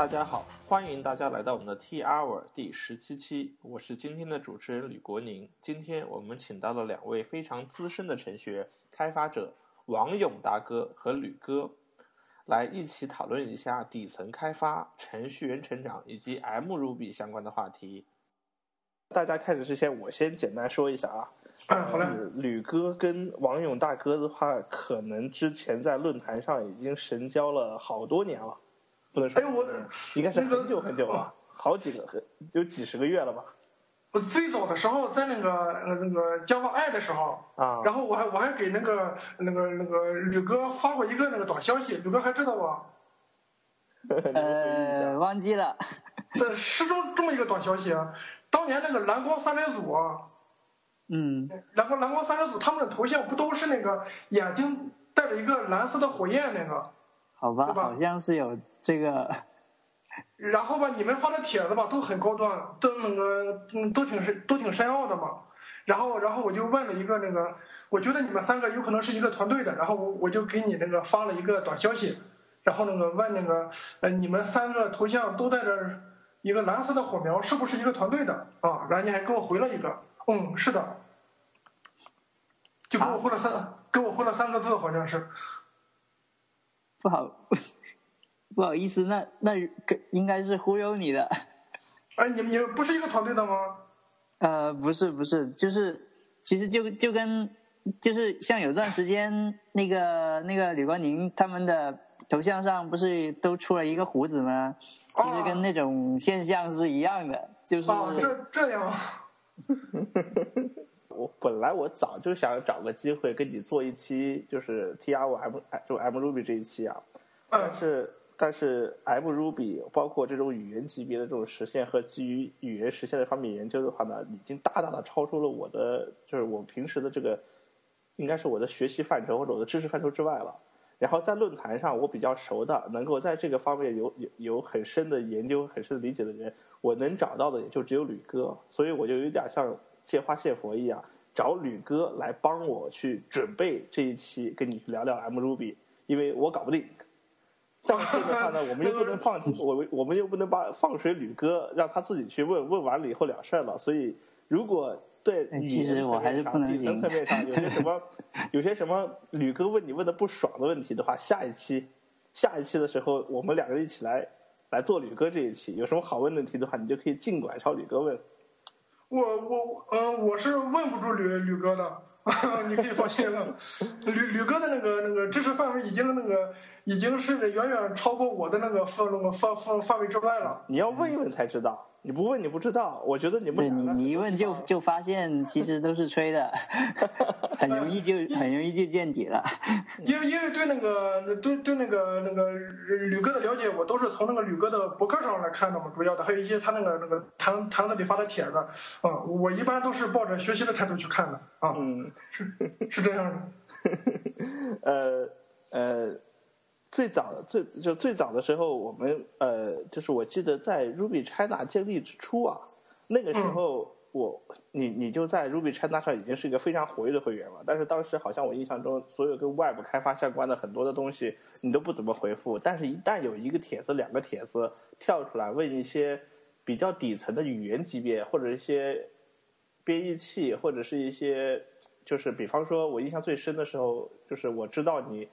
大家好，欢迎大家来到我们的 T Hour 第十七期，我是今天的主持人吕国宁。今天我们请到了两位非常资深的程序员开发者王勇大哥和吕哥，来一起讨论一下底层开发、程序员成长以及 M Ruby 相关的话题。大家开始之前，我先简单说一下啊。好嘞。吕哥跟王勇大哥的话，可能之前在论坛上已经神交了好多年了，不能说。哎呦我，应该是很久很久了，好几个，有几十个月了吧。我最早的时候在那个呃那个 Java I 的时候啊，然后我还我还给那个那个那个吕哥发过一个那个短消息，吕哥还知道吧？呃，忘记了。这是这这么一个短消息啊，当年那个蓝光三人组啊。嗯，然后蓝光三人组他们的头像不都是那个眼睛带着一个蓝色的火焰那个？好吧，好像是有这个。然后吧，你们发的帖子吧都很高端，都那个嗯都挺深都挺深奥的嘛。然后然后我就问了一个那个，我觉得你们三个有可能是一个团队的，然后我我就给你那个发了一个短消息，然后那个问那个呃你们三个头像都带着一个蓝色的火苗，是不是一个团队的啊？然后你还给我回了一个。嗯，是的，就给我回了三，给我回了三个字，好像是。不好，不好意思，那那应该是忽悠你的。哎，你们你们不是一个团队的吗？呃，不是不是，就是其实就就跟就是像有段时间那个那个李光宁他们的头像上不是都出了一个胡子吗？其实跟那种现象是一样的，就是这这样。我本来我早就想找个机会跟你做一期，就是 T R M 就 M Ruby 这一期啊。但是但是 M Ruby 包括这种语言级别的这种实现和基于语言实现的方面研究的话呢，已经大大的超出了我的就是我平时的这个应该是我的学习范畴或者我的知识范畴之外了。然后在论坛上我比较熟的，能够在这个方面有有有很深的研究、很深的理解的人，我能找到的也就只有吕哥，所以我就有点像借花献佛一样，找吕哥来帮我去准备这一期跟你聊聊 M Ruby，因为我搞不定。但是的话呢，我们又不能放弃我，我们又不能把放水吕哥让他自己去问问完了以后了事儿了，所以。如果对其实我还是不能底层层面上有些什么，有些什么吕哥问你问的不爽的问题的话，下一期，下一期的时候我们两个人一起来来做吕哥这一期，有什么好问的题的话，你就可以尽管朝吕哥问。我我嗯，我是问不住吕吕哥的，你可以放心了。吕吕哥的那个那个知识范围已经那个已经是远远超过我的那个范那个范范范围之外了。你要问一问才知道。你不问你不知道，我觉得你们你你一问就就发现其实都是吹的，很容易就 很容易就见底了。因为因为对那个对对那个那个吕哥的了解，我都是从那个吕哥的博客上来看的嘛，主要的还有一些他那个那个坛坛子里发的帖子，啊，我一般都是抱着学习的态度去看的啊，嗯，是是这样的，呃 呃。最早的最就最早的时候，我们呃，就是我记得在 Ruby China 建立之初啊，那个时候我你你就在 Ruby China 上已经是一个非常活跃的会员了。但是当时好像我印象中，所有跟 Web 开发相关的很多的东西，你都不怎么回复。但是，一旦有一个帖子、两个帖子跳出来问一些比较底层的语言级别，或者一些编译器，或者是一些就是比方说，我印象最深的时候，就是我知道你。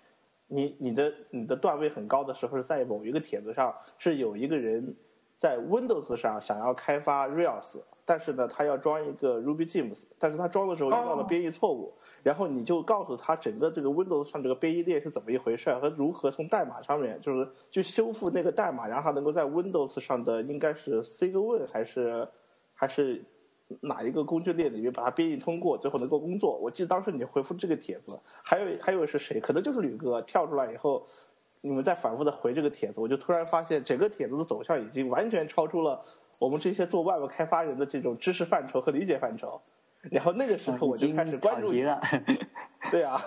你你的你的段位很高的时候是在某一个帖子上，是有一个人在 Windows 上想要开发 Rails，但是呢，他要装一个 RubyGems，但是他装的时候遇到了编译错误，然后你就告诉他整个这个 Windows 上这个编译链是怎么一回事，和如何从代码上面就是去修复那个代码，然后能够在 Windows 上的应该是 Cgwin 还是还是。哪一个工具链里面把它编译通过，最后能够工作？我记得当时你回复这个帖子，还有还有是谁？可能就是吕哥跳出来以后，你们在反复的回这个帖子，我就突然发现整个帖子的走向已经完全超出了我们这些做外部开发人的这种知识范畴和理解范畴。然后那个时候我就开始关注你了。对啊，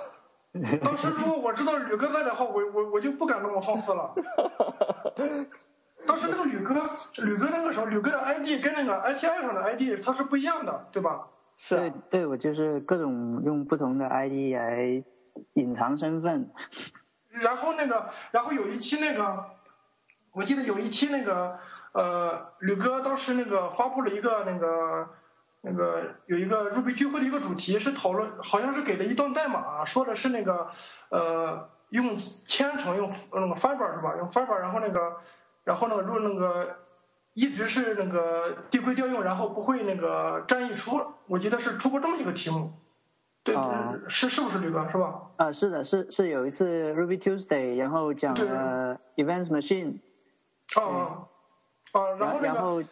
当时如果我知道吕哥在的话，我我我就不敢那么放肆了。当时那个吕哥，吕哥那个时候，吕哥的 ID 跟那个 ITI 上的 ID 它是不一样的，对吧？是。对，对我就是各种用不同的 ID 来隐藏身份。然后那个，然后有一期那个，我记得有一期那个呃，吕哥当时那个发布了一个那个那个有一个 Ruby 聚会的一个主题是讨论，好像是给了一段代码，说的是那个呃用千层用那个 Fiber 是吧？用 Fiber，然后那个然后那个入那个一直是那个递归调用，然后不会那个战役出。我记得是出过这么一个题目，对，哦是是不是吕哥是吧？啊，是的，是是有一次 Ruby Tuesday，然后讲对了 Events Machine，啊啊啊！然后那个，然后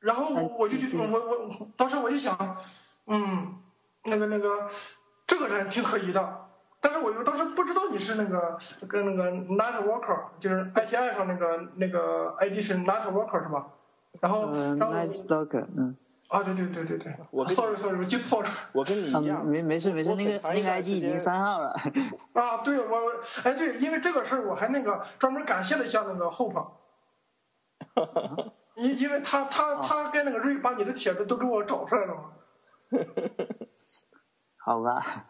然后我我就嗯我我当时我就想，嗯，那个那个这个人挺可疑的，但是我又当时不知道你是那个跟那个 Night Worker，就是 ITI 上那个那个 ID 是 Night Worker 是吧？然后呃然后 Night Stalker，嗯，啊对对对对对，我跟 sorry sorry 我记错了我跟你啊一样，没没事没事，我那个那个很长一段 ID 已经删号了。啊，对我我哎对，因为这个事儿我还那个专门感谢了一下那个 Hope。因因为他他他跟那个瑞把你的帖子都给我找出来了嘛。好吧，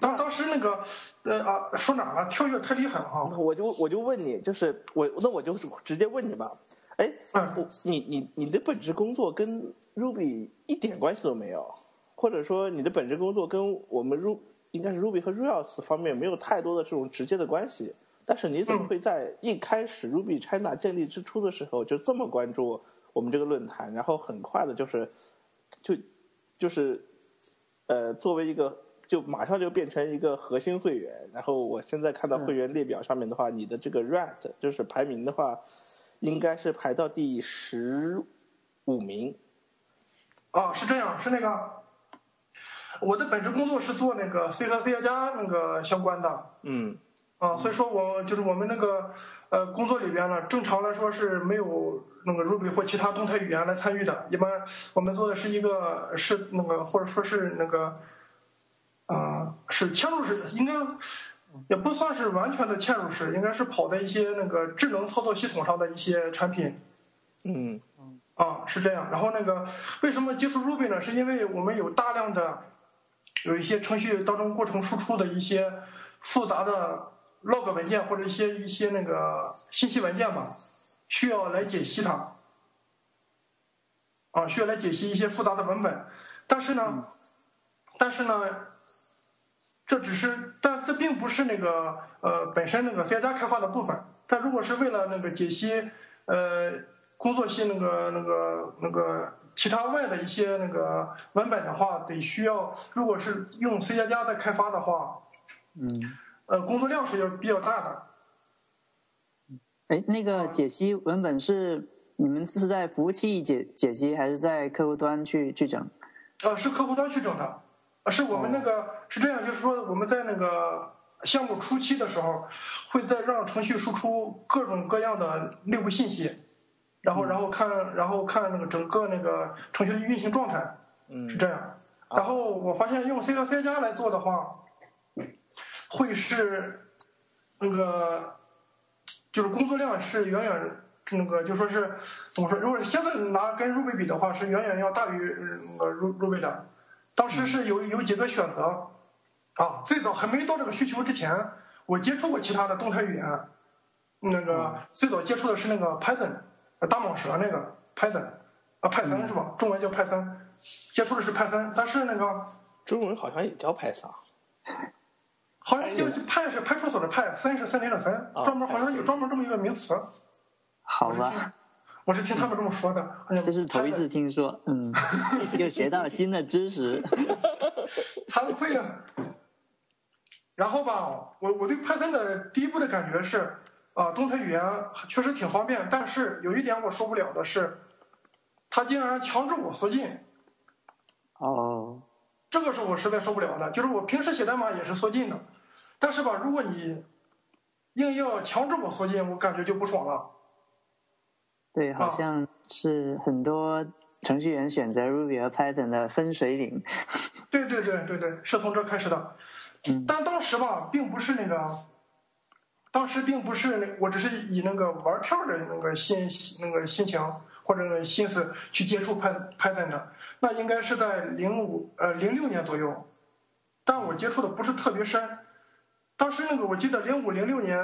当当时那个呃啊说哪儿了？跳跃太厉害了哈！我就我就问你，就是我那我就直接问你吧，哎，嗯我你你你的本职工作跟 Ruby 一点关系都没有，或者说你的本职工作跟我们 Ru 应该是 Ruby 和 Rails 方面没有太多的这种直接的关系，但是你怎么会在一开始 Ruby China 建立之初的时候就这么关注我们这个论坛，然后很快的就是就就是呃作为一个就马上就变成一个核心会员，然后我现在看到会员列表上面的话，你的这个 Rat 就是排名的话，应该是排到第十五名。啊，是这样，是那个我的本职工作是做那个 C 和 C 加加那个相关的嗯。啊，所以说我就是我们那个呃工作里边呢，正常来说是没有那个 Ruby 或其他动态语言来参与的，一般我们做的是一个是那个或者说是那个啊、是嵌入式，应该也不算是完全的嵌入式，应该是跑在一些那个智能操作系统上的一些产品。嗯啊，是这样。然后那个为什么接触 Ruby 呢？是因为我们有大量的有一些程序当中过程输出的一些复杂的 log 文件或者一些一些那个信息文件吧，需要来解析它。啊，需要来解析一些复杂的文本，但是呢，但是呢，这只是，但这并不是那个呃本身那个 C 加开发的部分。但如果是为了那个解析呃工作系那个那个那个其他外的一些那个文本的话，得需要，如果是用 C 加加在开发的话，嗯，呃，工作量是要比较大的。哎，那个解析文本是你们是在服务器解解析，还是在客户端去去整？呃，是客户端去整的，呃是我们那个、是这样，就是说我们在那个项目初期的时候，会在让程序输出各种各样的内部信息，然后然后看然后看那个整个那个程序的运行状态，嗯是这样。然后我发现用 C 和 C 加来做的话，会是那个就是工作量是远远那个就说是怎么说？如果现在拿跟 Ruby 比的话，是远远要大于呃那 Ruby 的。当时是有有几个选择啊，最早还没到这个需求之前，我接触过其他的动态语言，那个最早接触的是那个 Python，呃大蟒蛇那个 Python 啊，派森是吧？中文叫派森，接触的是派森，但是那个中文好像也叫 Python。好像就派是派出所的派，森是森林的森，啊专门好像有专门这么一个名词。好吧，我是听他们这么说的，这是头一次听说，嗯，又学到了新的知识。惭愧啊。然后吧，我我对 Python 的第一步的感觉是，啊，动态语言确实挺方便，但是有一点我受不了的是，它竟然强制我缩进，哦，这个是我实在受不了的。就是我平时写代码也是缩进的，但是吧，如果你硬要强制我缩进，我感觉就不爽了。对，好像是很多程序员选择 Ruby 和 Python 的分水岭。对对对对对，是从这开始的。嗯但当时吧，并不是那个，当时并不是那，我只是以那个玩票的那个心那个心情或者心思去接触 Py Python 的，那应该是在零五呃零六年左右，但我接触的不是特别深。当时那个我记得零五零六年，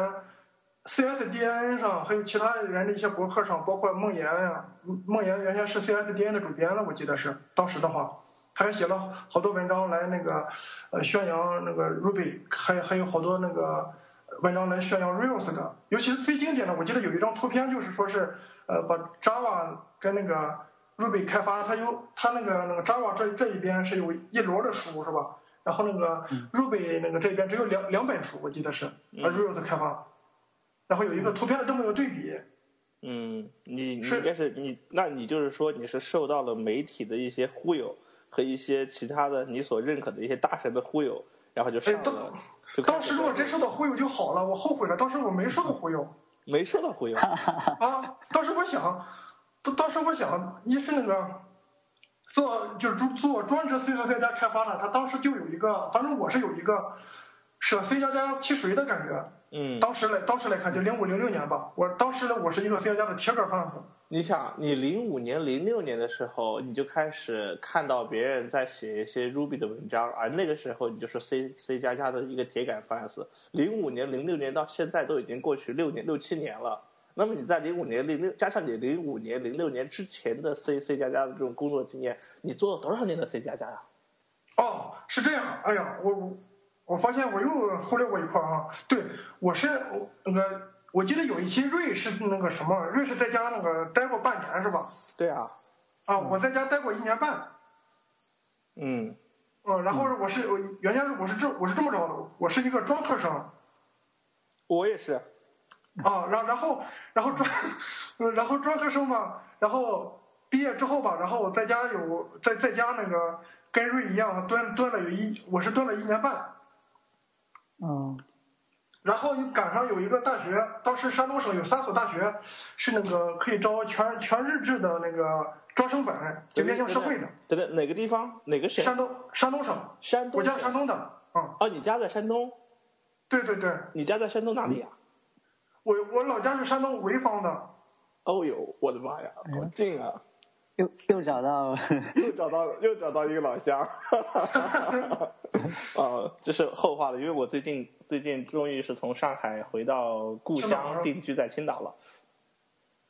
CSDN 上，还有其他人的一些博客上，包括梦岩呀，梦岩原先是 CSDN 的主编了，我记得是当时的话，他还写了好多文章来那个呃宣扬那个 Ruby，还还有好多那个文章来宣扬 Rails 的，尤其是最经典的，我记得有一张图片，就是说是呃把 Java 跟那个 Ruby 开发，它有它那个那个 Java 这这一边是有一摞的书是吧？然后那个 Ruby 那个这边只有两两本书，我记得是，呃 Rails 开发。然后有一个图片的这么一个对比，嗯，你应该是你，那你就是说你是受到了媒体的一些忽悠和一些其他的你所认可的一些大神的忽悠，然后就上哎，当了，就当时如果真受到忽悠就好了，我后悔了，当时我没受到忽悠 没受到忽悠，啊。当时我想，当当时我想，一是那个做就是做做专职 C 和 C 加开发的，他当时就有一个，反正我是有一个舍 C 加加踢水的感觉。嗯，当时来当时来看，就零五零六年吧，我当时呢我是一个 C 加加的铁杆 fans。你想，你零五年、零六年的时候，你就开始看到别人在写一些 Ruby 的文章，而那个时候你就是 C C 加加的一个铁杆 fans。零五年、零六年到现在都已经过去六年、六七年了。那么你在零五年、零六加上你零五年、零六年之前的 C C 加加的这种工作经验，你做了多少年的 C 加加呀？哦，是这样。哎呀，我我我发现我又忽略过一块儿哈。对，我是我那个，我记得有一期瑞是那个什么，瑞是在家那个待过半年是吧？对啊，啊，我在家待过一年半。嗯嗯，然后我是我原先是我是这我是这么着的，我是一个专科生我也是，啊，然然后然后专呃 然后专科生嘛，然后毕业之后吧，然后我在家有在在家那个跟瑞一样蹲蹲了有一我是蹲了一年半。嗯然后又赶上有一个大学，当时山东省有三所大学是那个可以招全全日制的那个招生本，就面向社会的。等等，哪个地方？哪个省？山东山东省，山东。我家山。东的，啊、哦，你家在山东？对对对，你家在山东哪里呀、我我老家是山东潍坊的，哦呦，我的妈呀，好近啊！又又找到了，又找到又找到一个老乡，呃，这是后话了，因为我最近最近终于是从上海回到故乡定居在青岛了。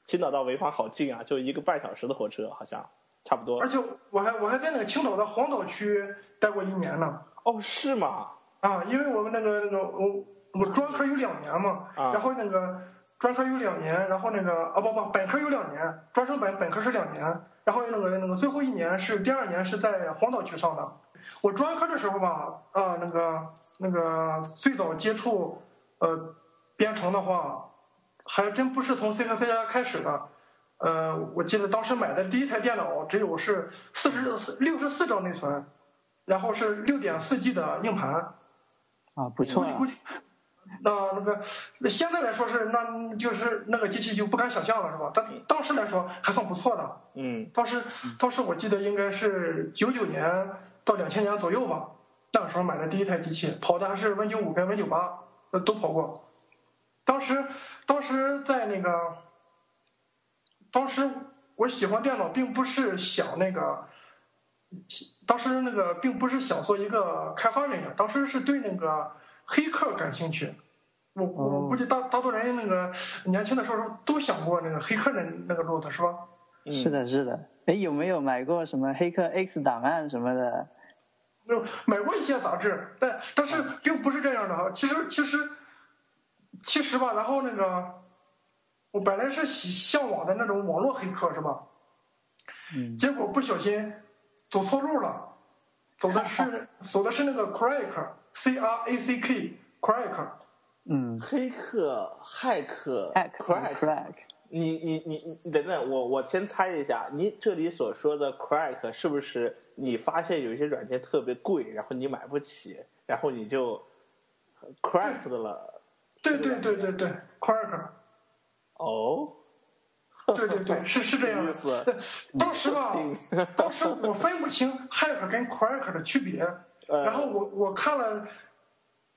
青岛到潍坊好近啊，就一个半小时的火车，好像差不多而。且我还我还在那个青岛的黄岛区待过一年呢，哦，是吗？啊，因为我们那个那个我我专科有两年嘛，啊然后那个专科有两年，然后那个啊不不本科有两年，专升本本科是两年，然后那个那个最后一年是第二年是在黄岛区上的。我专科的时候吧，啊那个那个最早接触呃编程的话，还真不是从 C 和 C 加加开始的。呃，我记得当时买的第一台电脑只有是四十六十四兆内存，然后是六点四 G 的硬盘。啊，不错啊估计估，计，那那个那现在来说是那就是那个机器就不敢想象了是吧？但当时来说还算不错的。嗯，当时当时我记得应该是九九年到两千年左右吧，那个时候买的第一台机器，跑的还是 Win 九五跟 Win 九八，呃都跑过。当时当时在那个，当时我喜欢电脑，并不是想那个。当时那个并不是想做一个开发人员，当时是对那个黑客感兴趣。我我哦估计大大多人那个年轻的时候都想过那个黑客的那个路子是吧？嗯是的，是的。哎，有没有买过什么黑客 X 档案什么的？没有买过一些杂志，但但是并不是这样的哈。其实其实其实吧，然后那个我本来是喜向往的那种网络黑客是吧？嗯，结果不小心走错路了，走的是 走的是那个 crack，c r a c k。嗯黑客、骇客、，hack crack，crack，你你你你等等，我我先猜一下，你这里所说的 crack 是不是你发现有一些软件特别贵，然后你买不起，然后你就 cracked 了？对对对对对，crack。哦，对对对，是是这样意思。对当时吧，当时我分不清 hack 跟 crack 的区别。呃然后我我看了，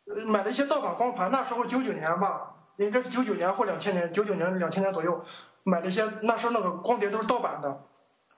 呃买了一些盗版光盘，那时候九九年吧，应该是九九年或两千年，九九年两千年左右，买了一些那时候那个光碟都是盗版的，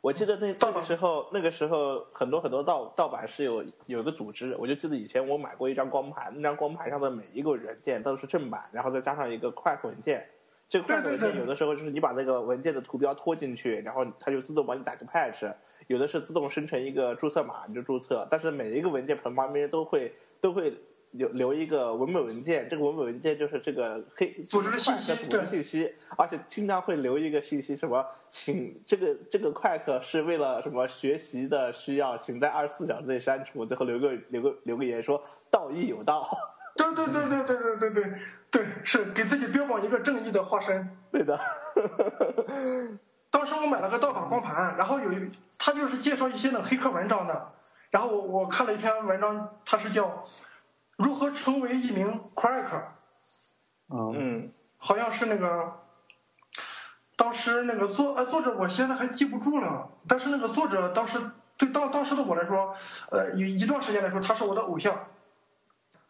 我记得那那个时候，那个时候很多很多盗盗版是有有个组织，我就记得以前我买过一张光盘，那张光盘上的每一个文件都是正版，然后再加上一个 Crack 文件。这个 Crack 文件有的时候就是你把那个文件的图标拖进去，然后它就自动帮你打个 patch，有的是自动生成一个注册码你就注册，但是每一个文件旁旁边都会都会。留留一个文本文件，这个文本文件就是这个黑组织的信息，组织信息，而且经常会留一个信息，什么，请这个这个快客是为了什么学习的需要，请在二十四小时内删除，最后留个留个留个言说道义有道。对对对对对对对对对，是给自己标榜一个正义的化身。对的。当时我买了个盗版光盘，然后有一他就是介绍一些那黑客文章的，然后我我看了一篇文章，它是叫。如何成为一名 cracker？嗯，好像是那个，当时那个作呃作者，我现在还记不住了。但是那个作者当时对当当时的我来说，呃，有一段时间来说，他是我的偶像。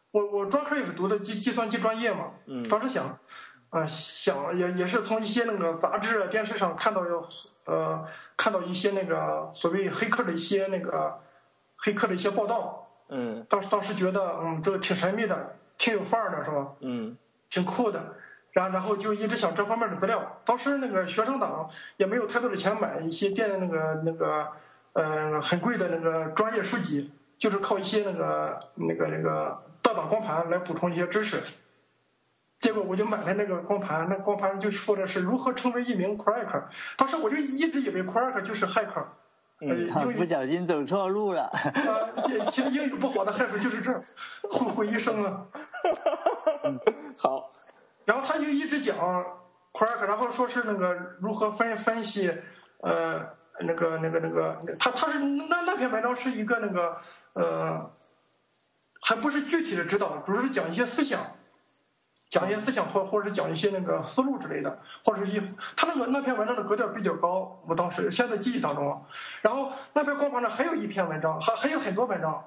我我专科也是读的计计算机专业嘛，嗯，当时想，啊想也也是从一些那个杂志啊电视上看到有呃看到一些那个所谓黑客的一些那个黑客的一些报道。嗯，当时当时觉得，嗯，这个挺神秘的，挺有范儿的，是吧？嗯，挺酷的，然后然后就一直想这方面的资料。当时那个学生党也没有太多的钱买一些电那个那个，呃，很贵的那个专业书籍，就是靠一些那个那个那个盗版光盘来补充一些知识。结果我就买了那个光盘，那光盘就说的是如何成为一名 cracker。当时我就一直以为 cracker 就是骇客。嗯，不小心走错路了。啊，其实英语不好的害处就是这，毁毁一生啊。好，然后他就一直讲 Crack，然后说是那个如何分分析，呃，那个那个那个，他他是那那篇文章是一个那个呃，还不是具体的指导，主要是讲一些思想。讲一些思想或或者是讲一些那个思路之类的，或者是一他那个那篇文章的格调比较高，我当时现在记忆当中，然后那篇光盘上还有一篇文章，还还有很多文章，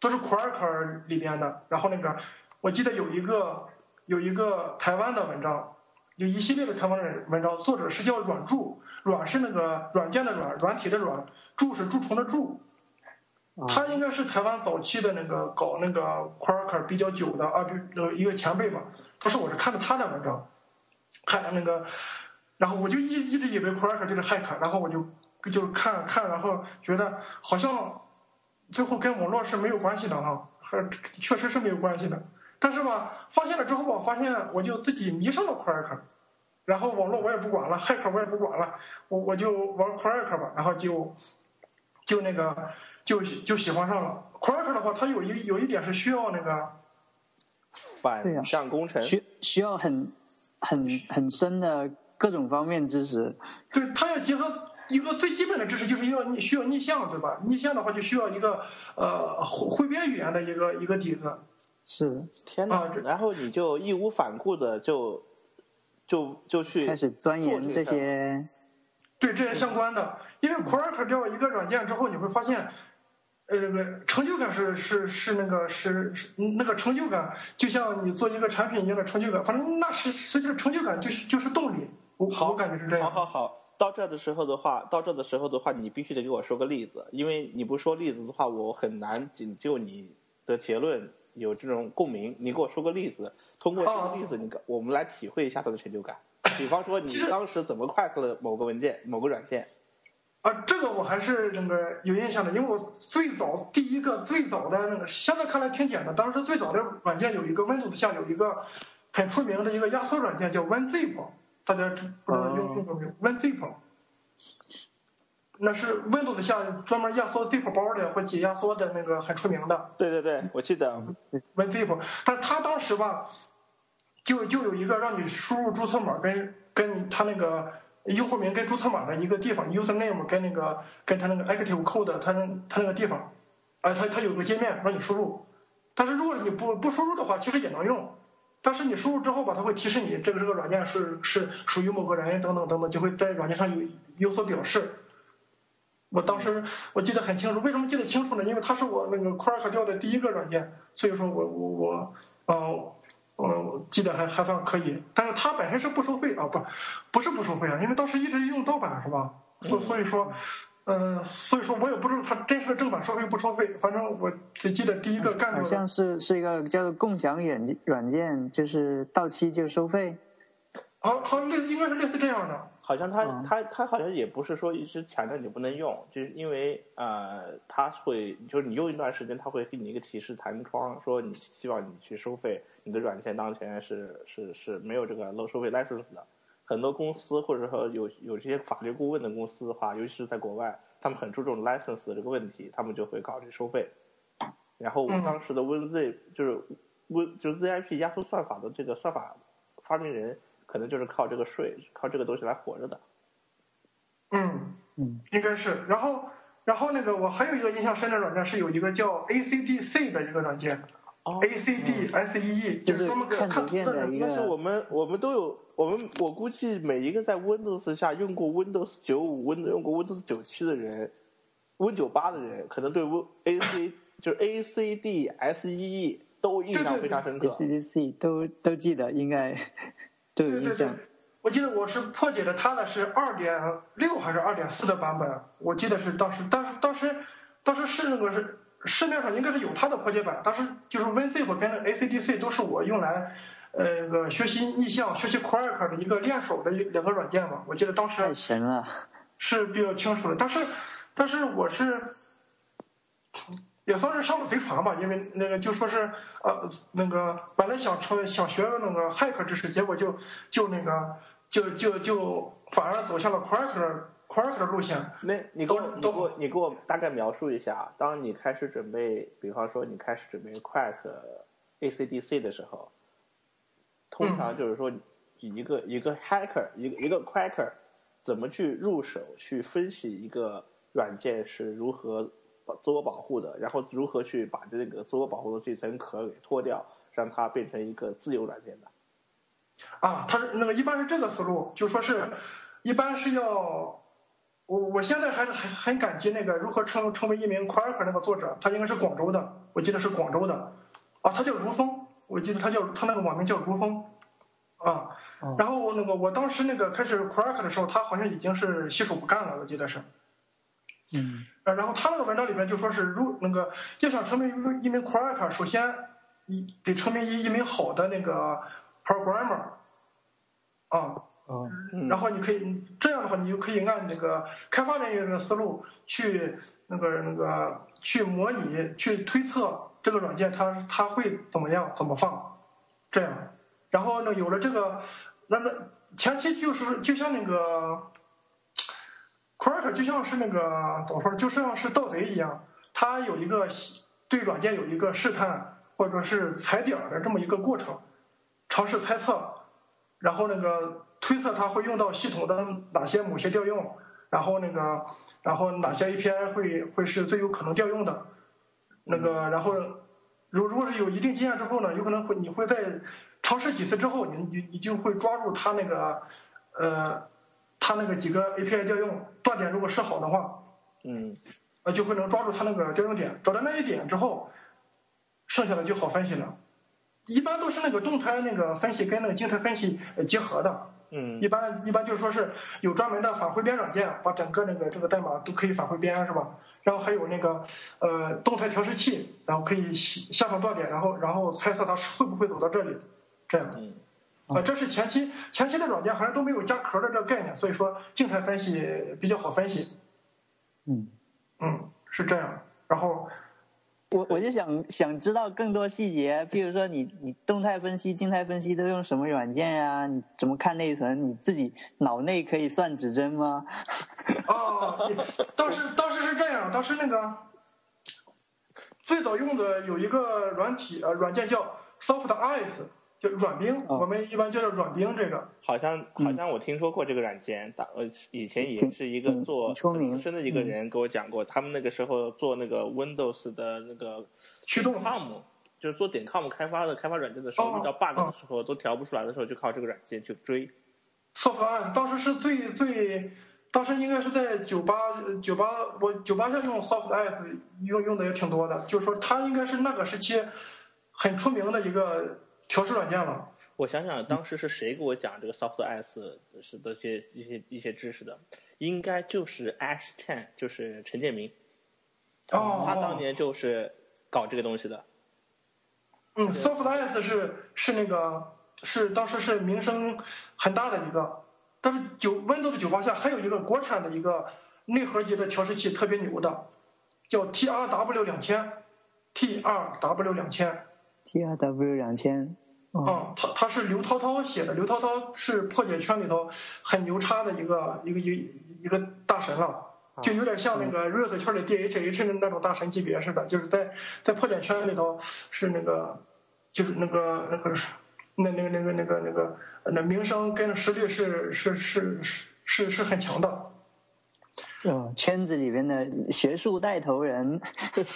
都是库尔克里边的。然后那个我记得有一个有一个台湾的文章，有一系列的台湾的文章，作者是叫软柱，软是那个软件的软，软体的软，柱是蛀虫的蛀。他应该是台湾早期的那个搞那个 Quark 比较久的啊，呃一个前辈吧。当时我是看的他的文章，看那个，然后我就一一直以为 Quark 就是骇客，然后我就就看看，然后觉得好像最后跟网络是没有关系的哈，还确实是没有关系的。但是吧，发现了之后吧，发现我就自己迷上了 Quark，然后网络我也不管了，骇客我也不管了，我我就玩 Quark 吧，然后就就那个。就就喜欢上了。Quark 的话，它有一有一点是需要那个反向工程，需需要很很很深的各种方面知识。对，它要结合一个最基本的知识，就是要需要逆向，对吧？逆向的话，就需要一个呃汇编语言的一个一个底子。是，天哪！然后你就义无反顾的就就就去开始钻研这些，对这些相关的。因为 Quark 掉一个软件之后，你会发现。呃，那个成就感是是是那个是是那个成就感，就像你做一个产品一样的成就感。反正那是实际上成就感就是就是动力。我我感觉是这样。好好好，到这的时候的话，到这的时候的话，你必须得给我说个例子，因为你不说例子的话，我很难仅就你的结论有这种共鸣。你给我说个例子，通过这个例子，你我们来体会一下它的成就感。比方说，你当时怎么快克了某个文件、某个软件？啊，这个我还是那个有印象的，因为我最早第一个最早的那个，现在看来挺简单。当时最早的软件有一个 Windows 下有一个很出名的一个压缩软件叫 WinZip，大家知不知道用用过没有？WinZip，那是 Windows 下专门压缩 Zip 包的或解压缩的那个很出名的。对对对，我记得 WinZip，但是他当时吧，就就有一个让你输入注册码跟跟它那个。用户名跟注册码的一个地方，user name 跟那个跟他那个 active code，他那他那个地方，啊，他他有个界面让你输入，但是如果你不不输入的话，其实也能用，但是你输入之后吧，它会提示你这个这个软件是是属于某个人等等等等，就会在软件上有有所表示。我当时我记得很清楚，为什么记得清楚呢？因为它是我那个 Quark 调的第一个软件，所以说我我我，嗯。嗯，记得还还算可以，但是它本身是不收费啊，不，不是不收费啊，因为当时一直用盗版是吧？所所以说，嗯，所以说我也不知道它真实的正版收费不收费，反正我只记得第一个干的好像，是是一个叫做共享软件软件，就是到期就收费。好好像类似应该是类似这样的。好像他、嗯他他好像也不是说一直强调你不能用，就是因为呃，他会就是你用一段时间，他会给你一个提示弹窗，说你希望你去收费，你的软件当前是是是没有这个 low 收费 license 的。很多公司或者说有有这些法律顾问的公司的话，尤其是在国外，他们很注重 license 的这个问题，他们就会考虑收费。然后我当时的 WinZ 就是 Win 就是 ZIP 压缩算法的这个算法发明人，可能就是靠这个税，靠这个东西来活着的。嗯，嗯，应该是。然后，然后那个我还有一个印象深的软件是有一个叫 ACDC 的一个软件、哦 a c d S E E，就是专门看看图片的一个但是我们我们都有，我们我估计每一个在 Windows 下用过 Windows 九五、Win 用过 Windows 九七的人，Win 九八的人，可能对 Win AC 就是 ACD SEE 都印象非常深刻。ACDC 都都记得，应该都有对对对印象。，我记得我是破解的它的是二点六还是二点四的版本，我记得是当时，当时当时当时是那个是市面上应该是有它的破解版，当时就是 WinZip 跟那个 ACDC 都是我用来呃那个学习逆向、学习 Quark 的一个练手的一两个软件嘛，我记得当时太神了！是比较清楚的，但是但是我是也算是上了贼船吧，因为那个就说是呃那个本来想成想学那个骇客知识，结果就就那个就就就反而走向了 Quark 的路线。那你给我都你给我你给我大概描述一下，当你开始准备，比方说你开始准备 Quack ACDC 的时候，通常就是说一个一个 hacker 一个一个 Quacker 怎么去入手去分析一个软件是如何保自我保护的，然后如何去把这个自我保护的这层壳给脱掉，让它变成一个自由软件的。啊，他是那个一般是这个思路，就说是，一般是要，我我现在还是很很感激那个如何成成为一名 Quark 那个作者，他应该是广州的，我记得是广州的，啊，他叫如风，我记得他叫他那个网名叫如风，啊，然后那个我当时那个开始 Quark 的时候，他好像已经是洗手不干了，我记得是，嗯，呃，然后他那个文章里面就说是，如那个要想成为一名一名 Quark，首先你得成为一一名好的那个 programmer，啊，哦，然后你可以这样的话，你就可以按那个开发人员的思路去那个那个去模拟、去推测这个软件它它会怎么样、怎么放，这样。然后呢，有了这个，那那前期就是就像那个 Quark 就像是那个怎么说，就像是盗贼一样，它有一个对软件有一个试探或者是踩点的这么一个过程，尝试猜测，然后那个推测它会用到系统的哪些某些调用，然后那个然后哪些 API 会会是最有可能调用的，那个然后如如果是有一定经验之后呢，有可能会你会在尝试几次之后，你你你就会抓住它那个呃它那个几个 API 调用断点，如果设好的话，嗯呃就会能抓住它那个调用点，找到那一点之后，剩下的就好分析了。一般都是那个动态那个分析跟那个静态分析呃结合的。嗯一般一般就是说是有专门的返回编软件，把整个那个这个代码都可以返回编，是吧？然后还有那个呃动态调试器，然后可以下上断点，然后然后猜测它会不会走到这里，这样。嗯啊，这是前期前期的软件好像都没有加壳的这个概念，所以说静态分析比较好分析。嗯，嗯，是这样。然后我我就想想知道更多细节，比如说你你动态分析、静态分析都用什么软件啊？你怎么看内存？你自己脑内可以算指针吗？啊，也当时当时是这样，当时那个最早用的有一个软体呃软件叫 Soft Eyes，就软冰，哦我们一般叫做软冰这个。好像好像我听说过这个软件，打呃以前也是一个挺做挺出名很资深的一个嗯人给我讲过，他们那个时候做那个 Windows 的那个驱动 com，就是做点 com 开发的开发软件的时候，哦遇到 bug 哦的时候都调不出来的时候，就靠这个软件去追。Soft Eyes 当时是最最，当时应该是在九八九八，我九八下用 Soft Eyes 用用的也挺多的，就是说它应该是那个时期很出名的一个调试软件了。我想想，当时是谁给我讲这个 Soft S 是的一些一些一些知识的？应该就是 Ash Chen，就是陈建明，哦，他当年就是搞这个东西的。嗯，Softice 是是那个是当时是名声很大的一个，但是九 Windows 九八下还有一个国产的一个内核级的调试器特别牛的，叫 TRW 两千，TRW 两千。T R W 两千。哦，啊，他他是刘涛涛写的，刘涛涛是破解圈里头很牛叉的一个一个一一个大神了，就有点像那个 Rust 圈里 DHH 的那种大神级别似的，就是在在破解圈里头是那个就是那个那个那那个那个那个那个那名声跟实力是是是是是是很强的。嗯，圈子里边的学术带头人。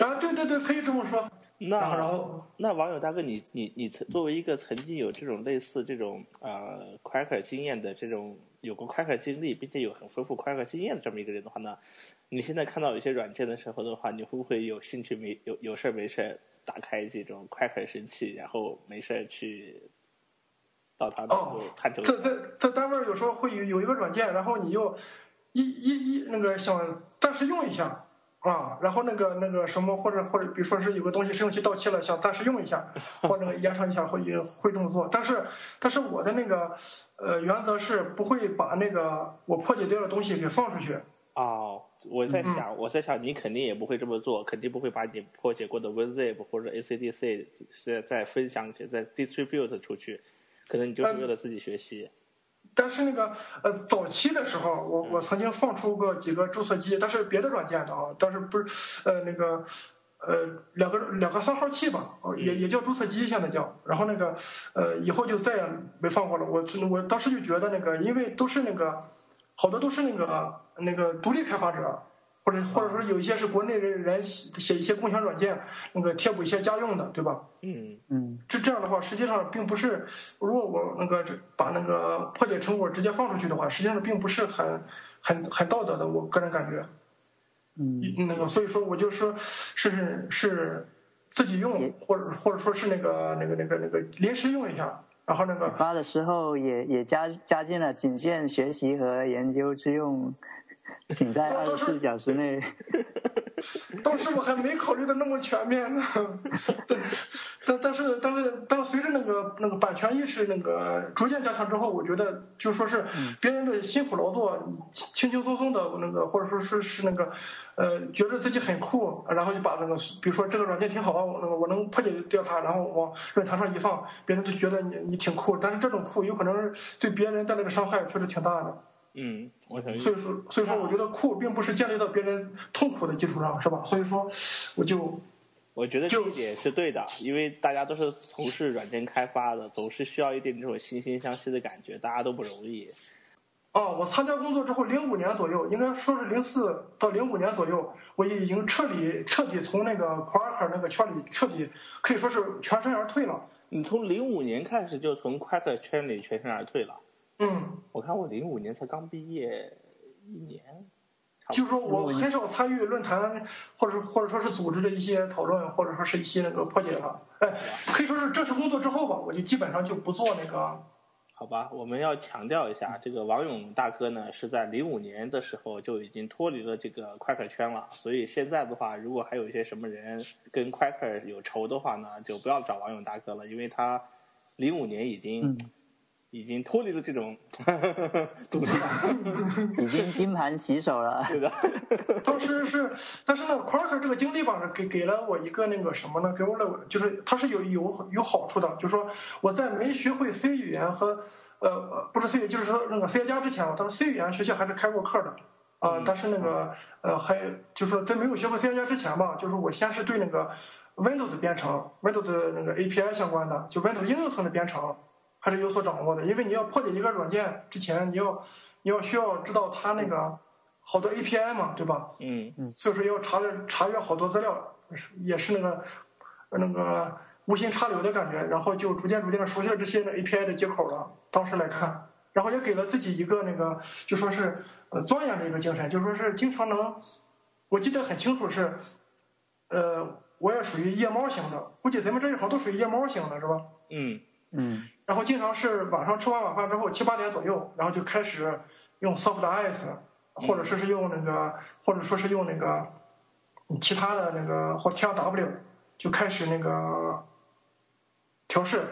啊，对对对，可以这么说。那然后那网友大哥你，你你曾作为一个曾经有这种类似这种呃 Cracker 经验的这种有过 Cracker 经历，并且有很丰富 Cracker 经验的这么一个人的话呢，你现在看到有些软件的时候的话，你会不会有兴趣没有有事儿没事儿打开这种 Cracker 神器，然后没事儿去到他那探头？在在在单位儿有时候会有有一个软件，然后你又一一一那个想暂时用一下啊，然后那个那个什么或者或者比如说是有个东西试用期到期了，想暂时用一下，或者延长一下会也会这么做。但是但是我的那个呃原则是不会把那个我破解掉的东西给放出去。哦，我在嗯想，我在想，你肯定也不会这么做，肯定不会把你破解过的 WinZip 或者 ACDC 是再分享给、再 distribute 出去，可能你就是为了自己学习。但是那个呃，早期的时候，我我曾经放出过几个注册机，但是别的软件的啊，但是不是呃那个呃两个两个三号器吧，哦也也叫注册机，现在叫。然后那个呃以后就再也没放过了。我我当时就觉得那个，因为都是那个好多都是那个那个独立开发者。或者或者说有一些是国内人人写一些共享软件，那个贴补一些家用的，对吧？嗯。嗯。这这样的话，实际上并不是，如果我那个把那个破解成果直接放出去的话，实际上并不是很很很道德的，我个人感觉。嗯，那个，所以说我就说是是自己用，或者或者说是那个那个那个那个临时用一下，然后那个发的时候也也加加进了仅限学习和研究之用，请在二十四小时内。当时我还没考虑的那么全面呢，但但但是但是但是随着那个那个版权意识那个逐渐加强之后，我觉得就说是别人的辛苦劳作，轻轻松松的那个或者说是是那个呃觉得自己很酷，然后就把那个比如说这个软件挺好，我那个我能破解掉它，然后往论坛上一放，别人就觉得你你挺酷，但是这种酷有可能对别人带来的伤害确实挺大的。嗯，我想。所以说，所以说，我觉得酷并不是建立到别人痛苦的基础上，是吧？所以说，我就我觉得这一点是对的，因为大家都是从事软件开发的，总是需要一点这种惺惺相惜的感觉，大家都不容易。哦，我参加工作之后，零五年左右，应该说是零四到零五年左右，我已经彻底彻底从那个 Quark 那个圈里彻底可以说是全身而退了。你从零五年开始就从 Quaker 圈里全身而退了。嗯，我看我零五年才刚毕业一年，就是说我很少参与论坛，或者或者说是组织的一些讨论，或者说是一些那个破解了。哎，可以说是正式工作之后吧，我就基本上就不做那个。好吧，我们要强调一下，这个王勇大哥呢是在零五年的时候就已经脱离了这个 Quaker 圈了，所以现在的话，如果还有一些什么人跟 Quaker 有仇的话呢，就不要找王勇大哥了，因为他零五年已经、嗯已经脱离了这种组织了，已经金盘洗手了。对的。当时是，但是呢，Quark 这个经历吧，给给了我一个那个什么呢？给我了，就是它是有有有好处的，就是说我在没学会 C 语言和呃呃不是 C，就是说那个 C 加之前，我当时 C 语言学校还是开过课的啊、但是那个呃还就是说在没有学会 C 加之前吧，就是我先是对那个 Windows 编程、Windows 那个 API 相关的，就 Windows 应用层的编程还是有所掌握的，因为你要破解一个软件之前，你要你要需要知道它那个好多 API 嘛，对吧？嗯所以说要查查阅好多资料，也是那个那个无心插柳的感觉，然后就逐渐逐渐的熟悉了这些的 API 的接口了。当时来看，然后也给了自己一个那个就说是呃钻研的一个精神，就说是经常能，我记得很清楚是，呃，我也属于夜猫型的，估计咱们这一行都属于夜猫型的是吧？嗯嗯。然后经常是晚上吃完晚饭之后七八点左右，然后就开始用 Soft Ice，或者说是用那个，或者说是用那个其他的那个或 T R W 就开始那个调试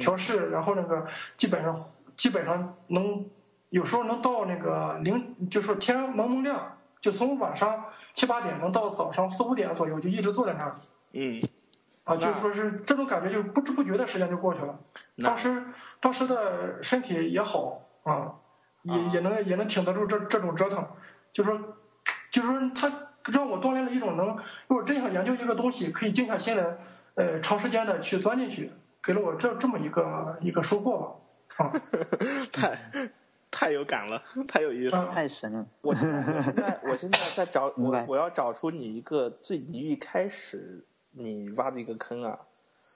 调试，然后那个基本上基本上能有时候能到那个零，就是天蒙蒙亮，就从晚上七八点能到早上四五点左右，就一直坐在那儿。嗯，啊，就是说是这种感觉，就不知不觉的时间就过去了。当时当时的身体也好啊，也也能也能挺得住这这种折腾。就说，就说他让我锻炼了一种能，如果真想研究一个东西，可以静下心来，呃，长时间的去钻进去，给了我这这么一个一个收获吧。啊，太太有感了，太有意思了。太神了！我现在我现在我现在在找 我我要找出你一个最你一开始你挖的一个坑啊，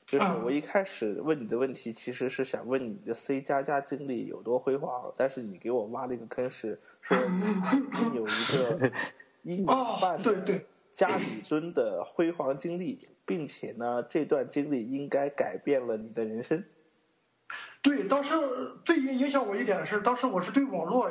就是嗯我一开始问你的问题其实是想问你的 C 加加经历有多辉煌，但是你给我挖了一个坑是说你有一个一年哦半，的对对，家里尊的辉煌经历，并且呢这段经历应该改变了你的人生。对，当时最影响我一点的是，当时我是对网络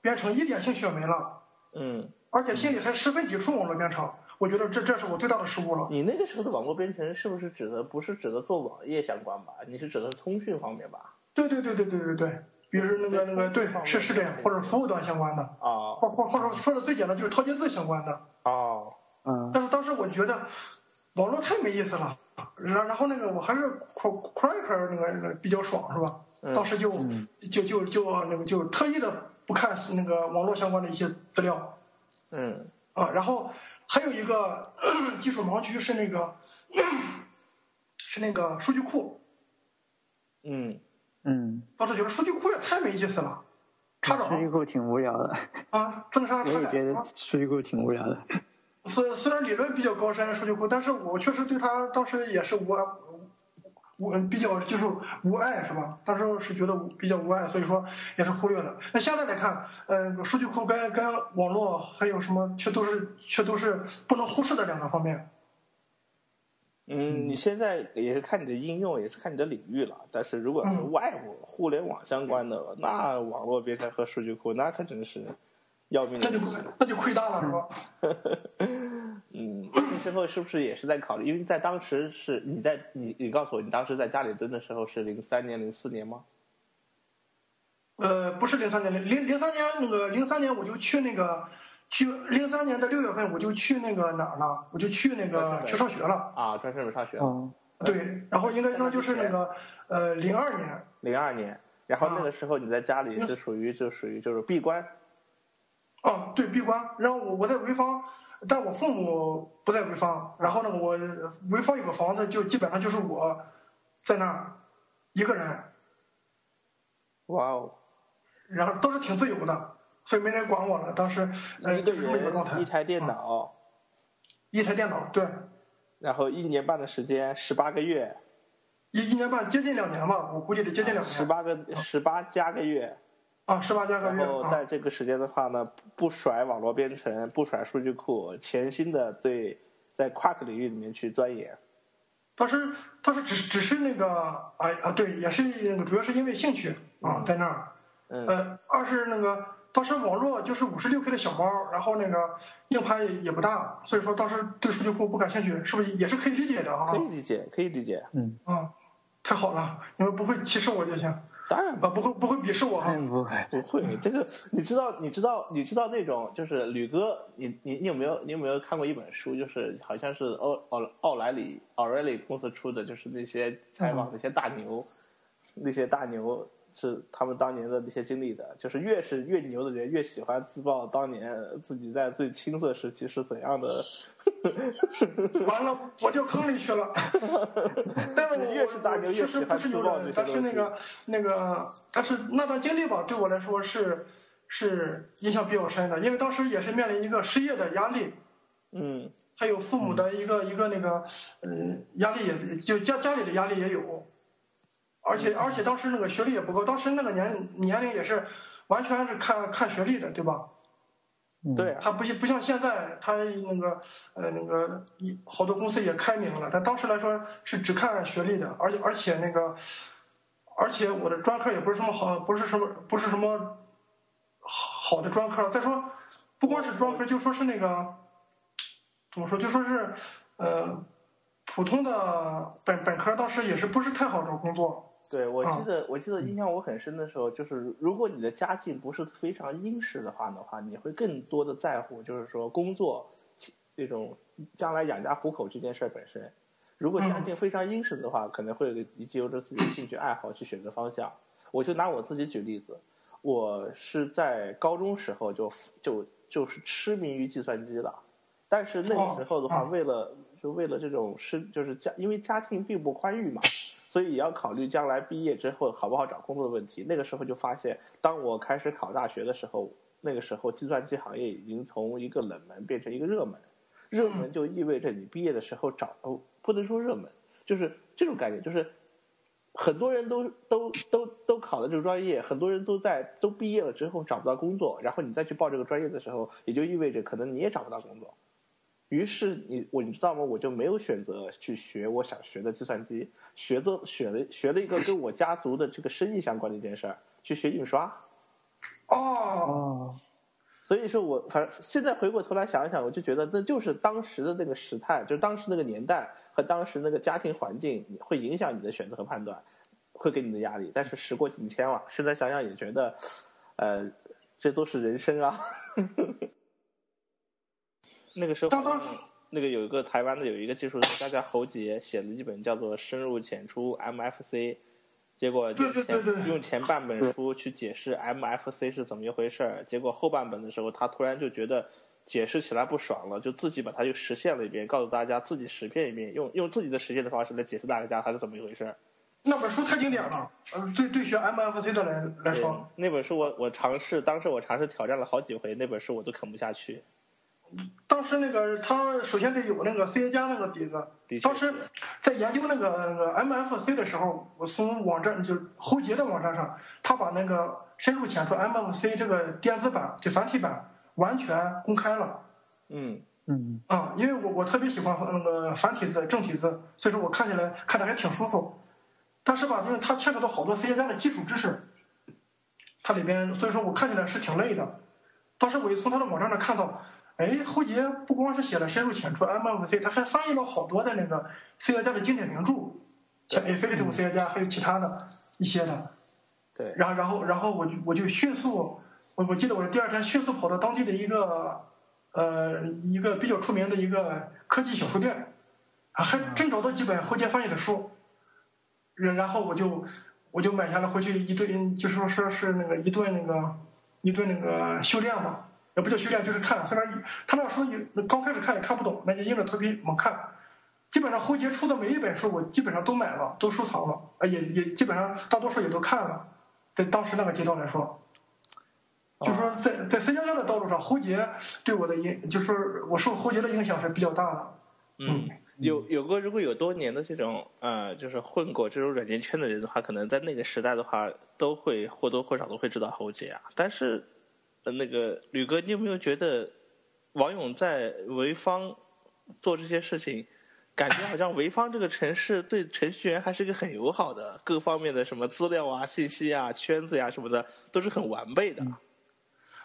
编程一点兴趣也没了，嗯，而且心里还十分抵触网络编程。我觉得这这是我最大的失误了。你那个时候的网络编程是不是指的不是指的做网页相关吧？你是指的通讯方面吧？对对对对对对对，比如说那个那个，对，是是这样，或者服务端相关的，啊或或或者说的最简单就是套件字相关的。啊，嗯，但是当时我觉得网络太没意思了，然然后那个我还是 Cr- Cracker 那个那个比较爽是吧？当时就就就就那个就特意的不看那个网络相关的一些资料嗯啊，然后还有一个 技术盲区是那个 是那个数据库，嗯，嗯，当时觉得数据库也太没意思了，查找数据库挺无聊的，啊，增删我查改也觉得啊。数据库挺无聊的。虽虽然理论比较高深数据库，但是我确实对它当时也是无爱无比较就是无爱是吧？当时是觉得比较无爱，所以说也是忽略了。那现在来看，呃，数据库跟跟网络还有什么，却都是却都是不能忽视的两个方面。嗯，你现在也是看你的应用，也是看你的领域了。但是如果是嗯外部互联网相关的，那网络编程和数据库，那可真是要命的那就。那就亏大了是吧？嗯，那时候是不是也是在考虑？因为在当时是你在你你告诉我，你当时在家里蹲的时候是零三年、零四年吗？呃，不是零三年，零零三年那个零三年我就去那个去零三年的六月份我就去那个哪儿了？我就去那个去上学了。啊，专升本上学，嗯，对，然后应该那就是那个呃零二年，零二年。然后那啊个时候你在家里是属于就属于就是闭关，哦，对，闭关。然后我我在潍坊，但我父母不在潍坊。然后呢，我潍坊有个房子，就基本上就是我在那儿一个人，哇哦，然后都是挺自由的，所以没人管我了。当时呃一个就是这么一个状态人，一台电啊脑，一台电脑，对，然后一年半的时间，十八个月，一一年半接近两年吧，我估计得接近两年。十八个十八加个月，啊，十八加个月然后啊。在这个时间的话呢，不甩网络编程，不甩数据库，潜心的对在 Quark 领域里面去钻研。当时当时只只是那个哎啊，对，也是那个主要是因为兴趣啊，在那儿。嗯呃，二是那个当时网络就是五十六 K 的小猫，然后那个硬盘也也不大，所以说当时对数据库不感兴趣，是不是也是可以理解的啊可？以理解，可以理解。嗯，啊，太好了，你们不会歧视我就行，当然。啊，不会不会鄙视我哈。嗯，不会，不会，这个你知道，你知道，你知道那种就是吕哥，你你你有没有你有没有看过一本书，就是好像是奥奥奥莱里奥莱里公司出的，就是那些采访那些大牛，那些大牛是他们当年的那些经历的，就是越是越牛的人越喜欢自曝当年自己在最青涩时期是怎样的，完了，我掉坑里去了。但是我 越是大牛我越喜欢确实不是有人，自曝这些但是那个那个，但是那段经历吧，对我来说是是印象比较深的，因为当时也是面临一个失业的压力。嗯还有父母的一个、一个那个，嗯，压力也就家家里的压力也有，而且而且当时那个学历也不高，当时那个年年龄也是完全是看看学历的，对吧？对啊，他不不像现在，他那个呃那个一好多公司也开明了，但当时来说是只看学历的，而且而且那个，而且我的专科也不是什么好，不是什么不是什么好好的专科。再说不光是专科，就说是那个怎么说，就说是呃普通的本本科，当时也是不是太好找工作。对，我记啊得，我记得印象我很深的时候，就是如果你的家境不是非常殷实的话的话，你会更多的在乎，就是说工作这种将来养家糊口这件事儿本身。如果家境非常殷实的话，可能会藉由着自己的兴趣爱好去选择方向。我就拿我自己举例子，我是在高中时候就就就是痴迷于计算机了，但是那个时候的话，哦为了就为了这种是就是家，因为家庭并不宽裕嘛，所以也要考虑将来毕业之后好不好找工作的问题。那个时候就发现，当我开始考大学的时候，那个时候计算机行业已经从一个冷门变成一个热门。热门就意味着你毕业的时候找哦，不能说热门，就是这种概念，就是很多人都都都都考了这个专业，很多人都在都毕业了之后找不到工作，然后你再去报这个专业的时候，也就意味着可能你也找不到工作。于是你我你知道吗？我就没有选择去学我想学的计算机，学着学了学了一个跟我家族的这个生意相关的一件事儿，去学印刷。哦，哦，所以说我反正现在回过头来想一想，我就觉得那就是当时的那个时态，就是当时那个年代和当时那个家庭环境会影响你的选择和判断，会给你的压力。但是时过境迁了，现在想想也觉得，呃，这都是人生啊。那个时候当当时那个有一个台湾的有一个技术学家叫侯杰，写了一本叫做《深入浅出 MFC》，结果对对对对用前半本书去解释 MFC 是怎么一回事儿，结果后半本的时候，他突然就觉得解释起来不爽了，就自己把它又实现了一遍，告诉大家自己实践一遍，用用自己的实践的方式来解释大家它是怎么一回事儿。那本书太经典了，呃，对对学 MFC 的来来说，那本书我我尝试，当时我尝试挑战了好几回，那本书我都啃不下去。当时那个他首先得有那个 C 加那个底子。当时在研究那个那个 MFC 的时候，我从网站就是侯杰的网站上，他把那个深入浅出 MFC 这个电子版就繁体版完全公开了。嗯嗯啊、因为我我特别喜欢那个繁体字、正体字，所以说我看起来看着还挺舒服。但是吧，因为它牵扯到好多 C 加的基础知识，它里边，所以说我看起来是挺累的。当时我就从他的网站上看到，哎，侯杰不光是写了深入浅出 MFC，他还翻译了好多的那个 C 加的经典名著，像 Effective C 加，还有其他的一些的。对，然后然后然后我就我就迅速，我我记得我是第二天迅速跑到当地的一个呃一个比较出名的一个科技小书店，啊还真找到几本侯杰翻译的书，然然后我就我就买下来回去一顿，就是说说是那个一顿那个一顿那个修炼吧，也不叫修炼，就是看，虽然他那书你刚开始看也看不懂，那就硬着头皮猛看。基本上侯杰出的每一本书，我基本上都买了，都收藏了，啊，也也基本上大多数也都看了。在当时那个阶段来说，就说在在 C 加加的道路上，侯杰对我的影，就是我受侯杰的影响是比较大的。嗯，有有过如果有多年的这种呃，就是混过这种软件圈的人的话，可能在那个时代的话，都会或多或少都会知道侯杰啊。但是，呃，那个吕哥，你有没有觉得王勇在潍坊做这些事情，感觉好像潍坊这个城市对程序员还是一个很友好的，各方面的什么资料啊、信息啊、圈子呀、什么的，都是很完备的。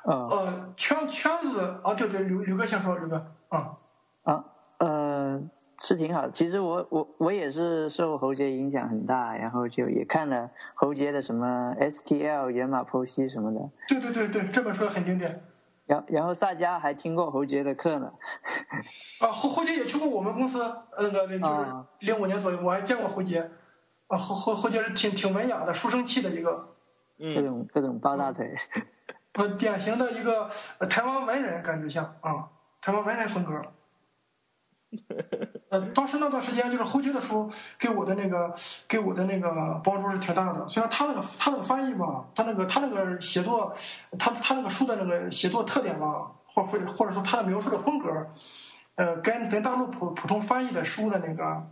哦呃，圈圈子啊，对对，吕吕哥先说，吕哥啊，啊呃是挺好的。其实我我我也是受侯杰影响很大，然后就也看了侯杰的什么 STL 源码剖析什么的。对对对对，这本书很经典。然然后萨迦还听过侯杰的课呢。啊，侯侯杰也去过我们公司，呃那个就是啊零五年左右，我还见过侯杰。啊，侯侯侯杰是挺挺文雅的，书生气的一个，嗯各嗯，种各种抱大腿。呃，典型的一个呃台湾文人，感觉像啊，台湾文人风格。呃，当时那段时间，就是侯杰的书给我的那个给我的那个帮助是挺大的。虽然他那个他那个翻译吧，他那个他那个写作，他他那个书的那个写作特点吧，或或或者说他的描述的风格，呃，跟跟大陆普普通翻译的书的那个，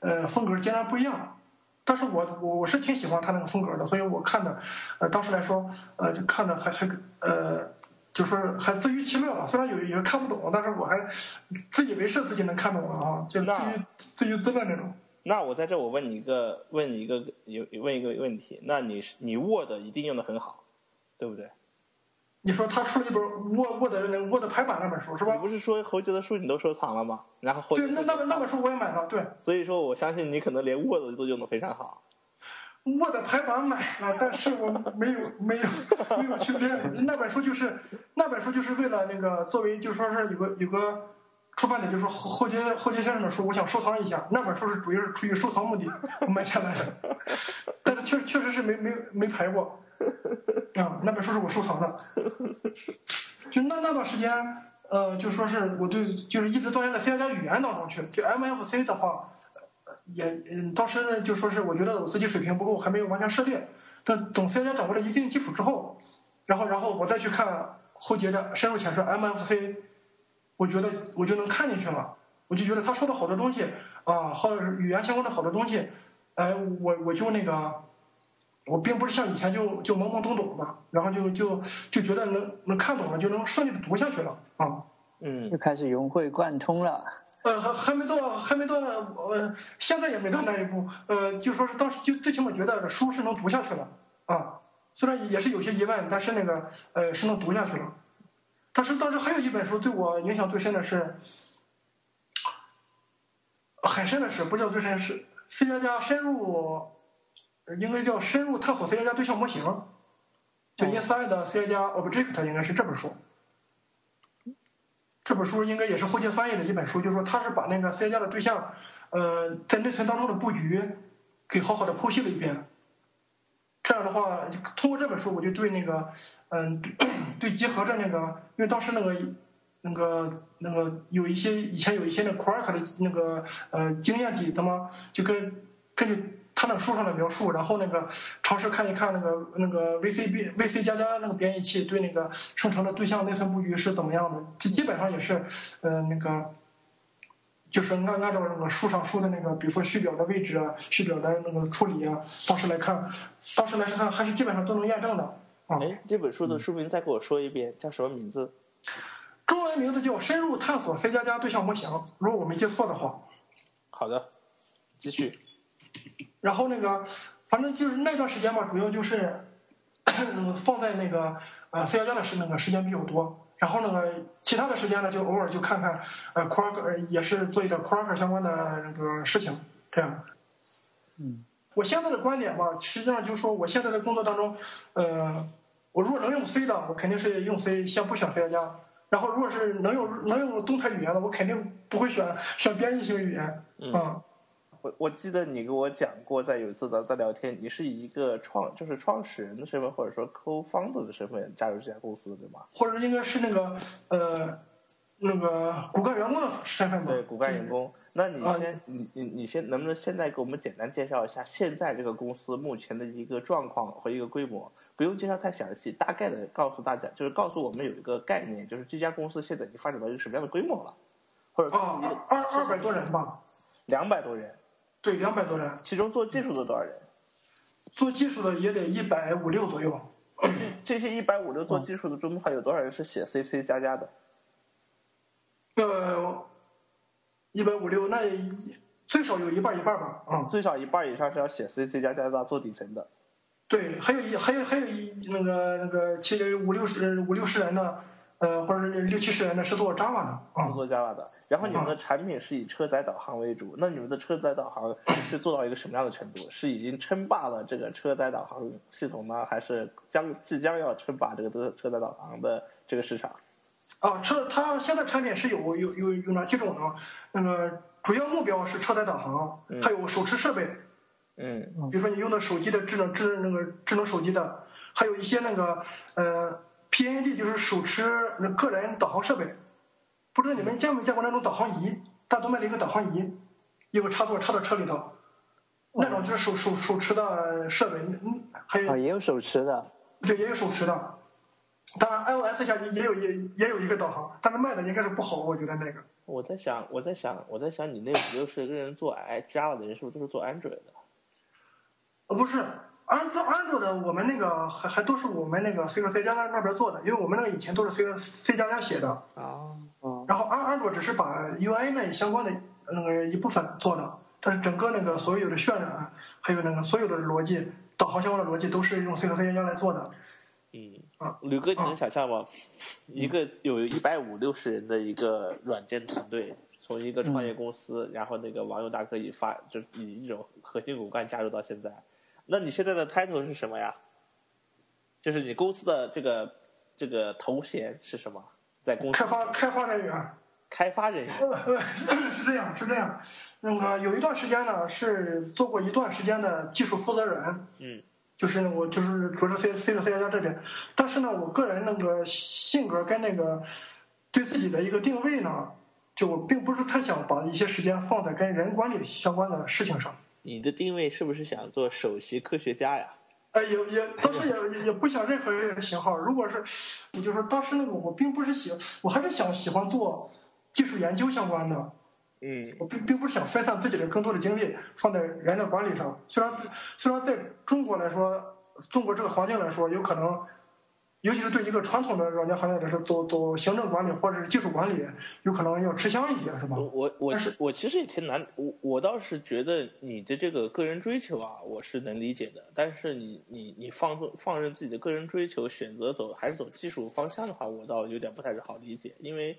呃，风格截然不一样。但是我我我是挺喜欢他那个风格的，所以我看的，呃，当时来说，呃，就看的还还呃，就是还自娱其乐吧。虽然有有人看不懂，但是我还自以为是自己能看懂了啊，就自那娱自娱自乐那种。那我在这我问你一个问你一个有问一个问题，那你是你 Word 一定用的很好，对不对？你说他出了一本 Word Word 那 Word 排版那本书是吧你？不是说侯杰的书你都收藏了吗？然后侯杰对，那那本那本书我也买了，对所以说我相信你可能连 Word 都用的非常好。，Word 排版买了，但是我没有 没有没有去练。那本书就是那本书就是为了那个作为就说是有个有个出版点，就是后后街后街先生的书，我想收藏一下。那本书是主要是出于收藏目的买下来的，但是确确实是没没没排过啊。那本书是我收藏的，就那那段时间，呃，就说是我对就是一直钻研在 C 加加语言当中去。就 MFC 的话，也嗯，当时呢就说是我觉得我自己水平不够，还没有完全涉猎。但等 C 加加掌握了一定基础之后，然后然后我再去看后节的深入浅出 MFC，我觉得我就能看进去了。我就觉得他说的好多东西啊，或者是语言相关的好多东西，哎，我我就那个。我并不是像以前就就懵懵懂懂的，然后就就就觉得能能看懂了，就能顺利的读下去了啊。嗯就开始融会贯通了。呃，还还没到，还没到那，呃，现在也没到那一步。呃，就说是当时就最起码觉得书是能读下去了啊，虽然也是有些疑问，但是那个呃是能读下去了。但是当时还有一本书对我影响最深的是，很深的是，不叫最深是 C 加加深入，呃应该叫深入探索 C 加加对象模型，就 Inside C 加加 Object 应该是这本书。这本书应该也是后期翻译的一本书，就是说他是把那个 C 加加的对象，呃，在内存当中的布局给好好的剖析了一遍。这样的话，通过这本书，我就对那个，嗯、对对集合着那个，因为当时那个那个那个有一些以前有一些那 Quark 的那个呃经验底子嘛，就跟根据他那书上的描述，然后那个尝试看一看那个那个 VCB VC 加加那个编译器对那个生成的对象内存布局是怎么样的，这基本上也是呃那个。就是按按照那个书上说的那个，比如说序表的位置啊、序表的那个处理啊，当时来看，当时来看还是基本上都能验证的啊。哎，这本书的书名再给我说一遍，叫什么名字？中文名字叫《深入探索 C 加加对象模型》，如果我没记错的话。好的，继续。然后那个，反正就是那段时间嘛，主要就是嗯 放在那个呃 C 加加的时那个时间比较多。然后那个其他的时间呢，就偶尔就看看呃 Quark 呃也是做一点 Quark 相关的那个事情，这样。嗯。我现在的观点吧，实际上就是说，我现在的工作当中，呃，我如果能用 C 的，我肯定是用 C，先不选 C 加加。然后如果是能用能用动态语言的，我肯定不会选选编译型语言。嗯啊我我记得你给我讲过，在有一次咱在聊天，你是以一个创就是创始人的身份，或者说 co-founder 的身份加入这家公司的，对吗？或者应该是那个呃那个骨干员工的身份吧。对，骨干员工。那你啊先，你你你先，能不能现在给我们简单介绍一下现在这个公司目前的一个状况和一个规模？不用介绍太详细，大概的告诉大家，就是告诉我们有一个概念，就是这家公司现在已经发展到一个什么样的规模了，或者啊，二二二百多人吧，两百多人，对，两百多人，其中做技术的多少人？做技术的也得一百五六左右。这些一百五六做技术的中，还有多少人是写 C C 加加的？呃，一百五六，那也最少有一半一半吧。啊、最少一半以上是要写 C C 加加的做底层的。对，还有一还有还有一那个那个其实五六十五六十人的，呃，或者是六七十人的是做 Java 的啊。是做 Java 的，然后你们的产品是以车载导航为主，那你们的车载导航是做到一个什么样的程度？是已经称霸了这个车载导航系统呢，还是将即将要称霸这个车车载导航的这个市场？啊，车它现在产品是有有有有哪几种呢？那个主要目标是车载导航，还有手持设备，嗯比如说你用的手机的智能智那个智能手机的，还有一些那个呃 PND 就是手持那个人导航设备。不知道你们见没见过那种导航仪？大东卖了一个导航仪，有个插座插到车里头，那种就是手手手持的设备，嗯，还有哦，也有手持的。对，也有手持的。当然，iOS 下也也有也也有一个导航，但是卖的应该是不好，我觉得那个。我在想，我在想，我在想，你那五六十个人做 i Java 的人，是不是都是做 Android 的？呃，不是，安卓安卓的，我们那个还还都是我们那个 C 和 C 加加那边做的，因为我们那个以前都是 C C 加加写的，啊，哦，然后安安卓只是把 UI 那相关的那个一部分做的，但是整个那个所有的渲染，还有那个所有的逻辑，导航相关的逻辑都是用 C 和 C 加加来做的。嗯，啊，吕哥，你能想象吗？一个有一百五六十人的一个软件团队，从一个创业公司，然后那个网友大哥以发就以一种核心骨干加入到现在，那你现在的 title 是什么呀？就是你公司的这个这个头衔是什么？在公司开发开发人员。开发人员，呃，是这样，是这样。那个有一段时间呢，是做过一段时间的技术负责人，嗯，就是我就是主要是 C C 的 C 加加这边。但是呢，我个人那个性格跟那个对自己的一个定位呢，就我并不是太想把一些时间放在跟人管理相关的事情上。你的定位是不是想做首席科学家呀？哎，也也当时也也也不想任何人的型号。如果是，我就说当时那个我并不是喜，我还是想喜欢做技术研究相关的。嗯我并并不是想分散自己的更多的精力放在人的管理上。虽然虽然在中国来说，中国这个环境来说，有可能，尤其是对一个传统的软件行业来说，走走行政管理或者是技术管理，有可能要吃香一些，是吧我？我是我其实也挺难，我我倒是觉得你的这个个人追求啊，我是能理解的。但是你你你放纵放任自己的个人追求，选择走还是走技术方向的话，我倒有点不太是好理解。因为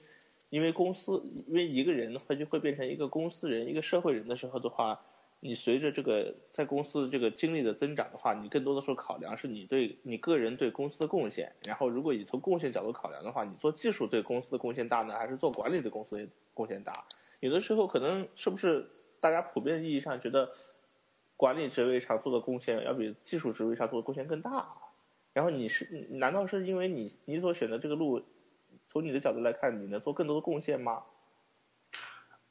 因为公司，因为一个人会就会变成一个公司人，一个社会人的时候的话，你随着这个在公司这个经历的增长的话，你更多的时候考量是你对你个人对公司的贡献。然后，如果你从贡献角度考量的话，你做技术对公司的贡献大呢，还是做管理对公司的贡献大？有的时候可能是不是大家普遍意义上觉得管理职位上做的贡献要比技术职位上做的贡献更大？然后你是难道是因为你你所选的这个路，从你的角度来看，你能做更多的贡献吗？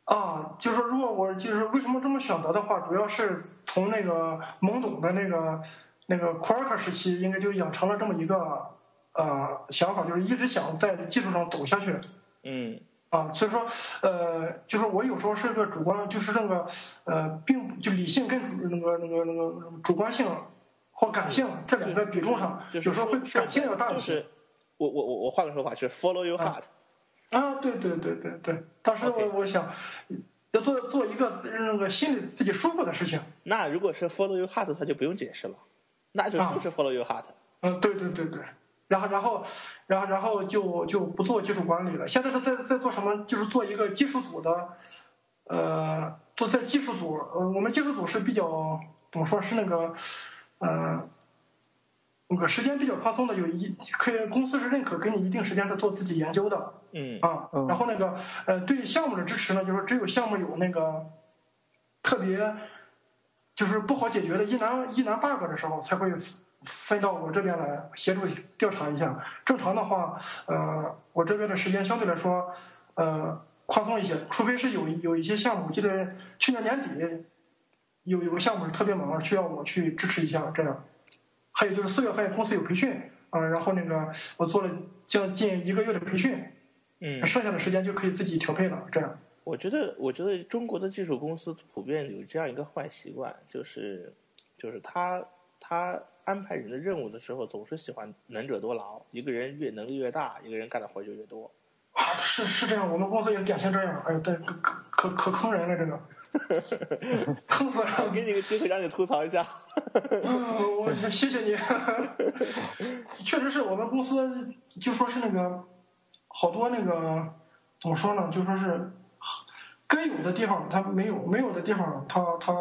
啊，就是说，如果我就是为什么这么选择的话，主要是从那个懵懂的那个那个库尔克时期，应该就养成了这么一个呃想法，就是一直想在技术上走下去。嗯啊，所以说，呃，就是我有时候是个主观，就是那个，呃，并就理性跟主那个那个那个主观性或感性这两个比重上，就是有时候会感性要大一些。就是我我我我换个说法是 follow your heart，、啊，对对对对对，当时我我想要做做一个那个心里自己舒服的事情。那如果是 follow your heart，他就不用解释了，那就啊就是 follow your heart。嗯，对对对对，然后然后然后然后就就不做技术管理了。现在是在在做什么？就是做一个技术组的，呃，做在技术组，呃，我们技术组是比较怎么说是那个，呃，那个时间比较宽松的，有一可以公司是认可给你一定时间是做自己研究的。嗯啊，然后那个呃，对项目的支持呢，就是只有项目有那个特别就是不好解决的疑难疑难 bug 的时候，才会分到我这边来协助调查一下。正常的话，呃，我这边的时间相对来说呃宽松一些，除非是有有一些项目，我记得去年年底有有个项目是特别忙，需要我去支持一下，这样。还有就是四月份公司有培训啊、然后那个我做了将近一个月的培训。嗯，剩下的时间就可以自己调配了。这样，我觉得，我觉得中国的技术公司普遍有这样一个坏习惯，就是，就是他他安排人的任务的时候，总是喜欢能者多劳，一个人越能力越大，一个人干的活就越多。啊，是是这样，我们公司也典型这样。哎呦，对，可可可可坑人了，这个，坑死了我给！你个机会让你吐槽一下。嗯，我谢谢你。确实是我们公司，就说是那个好多那个怎么说呢？就说是该有的地方它没有，没有的地方它它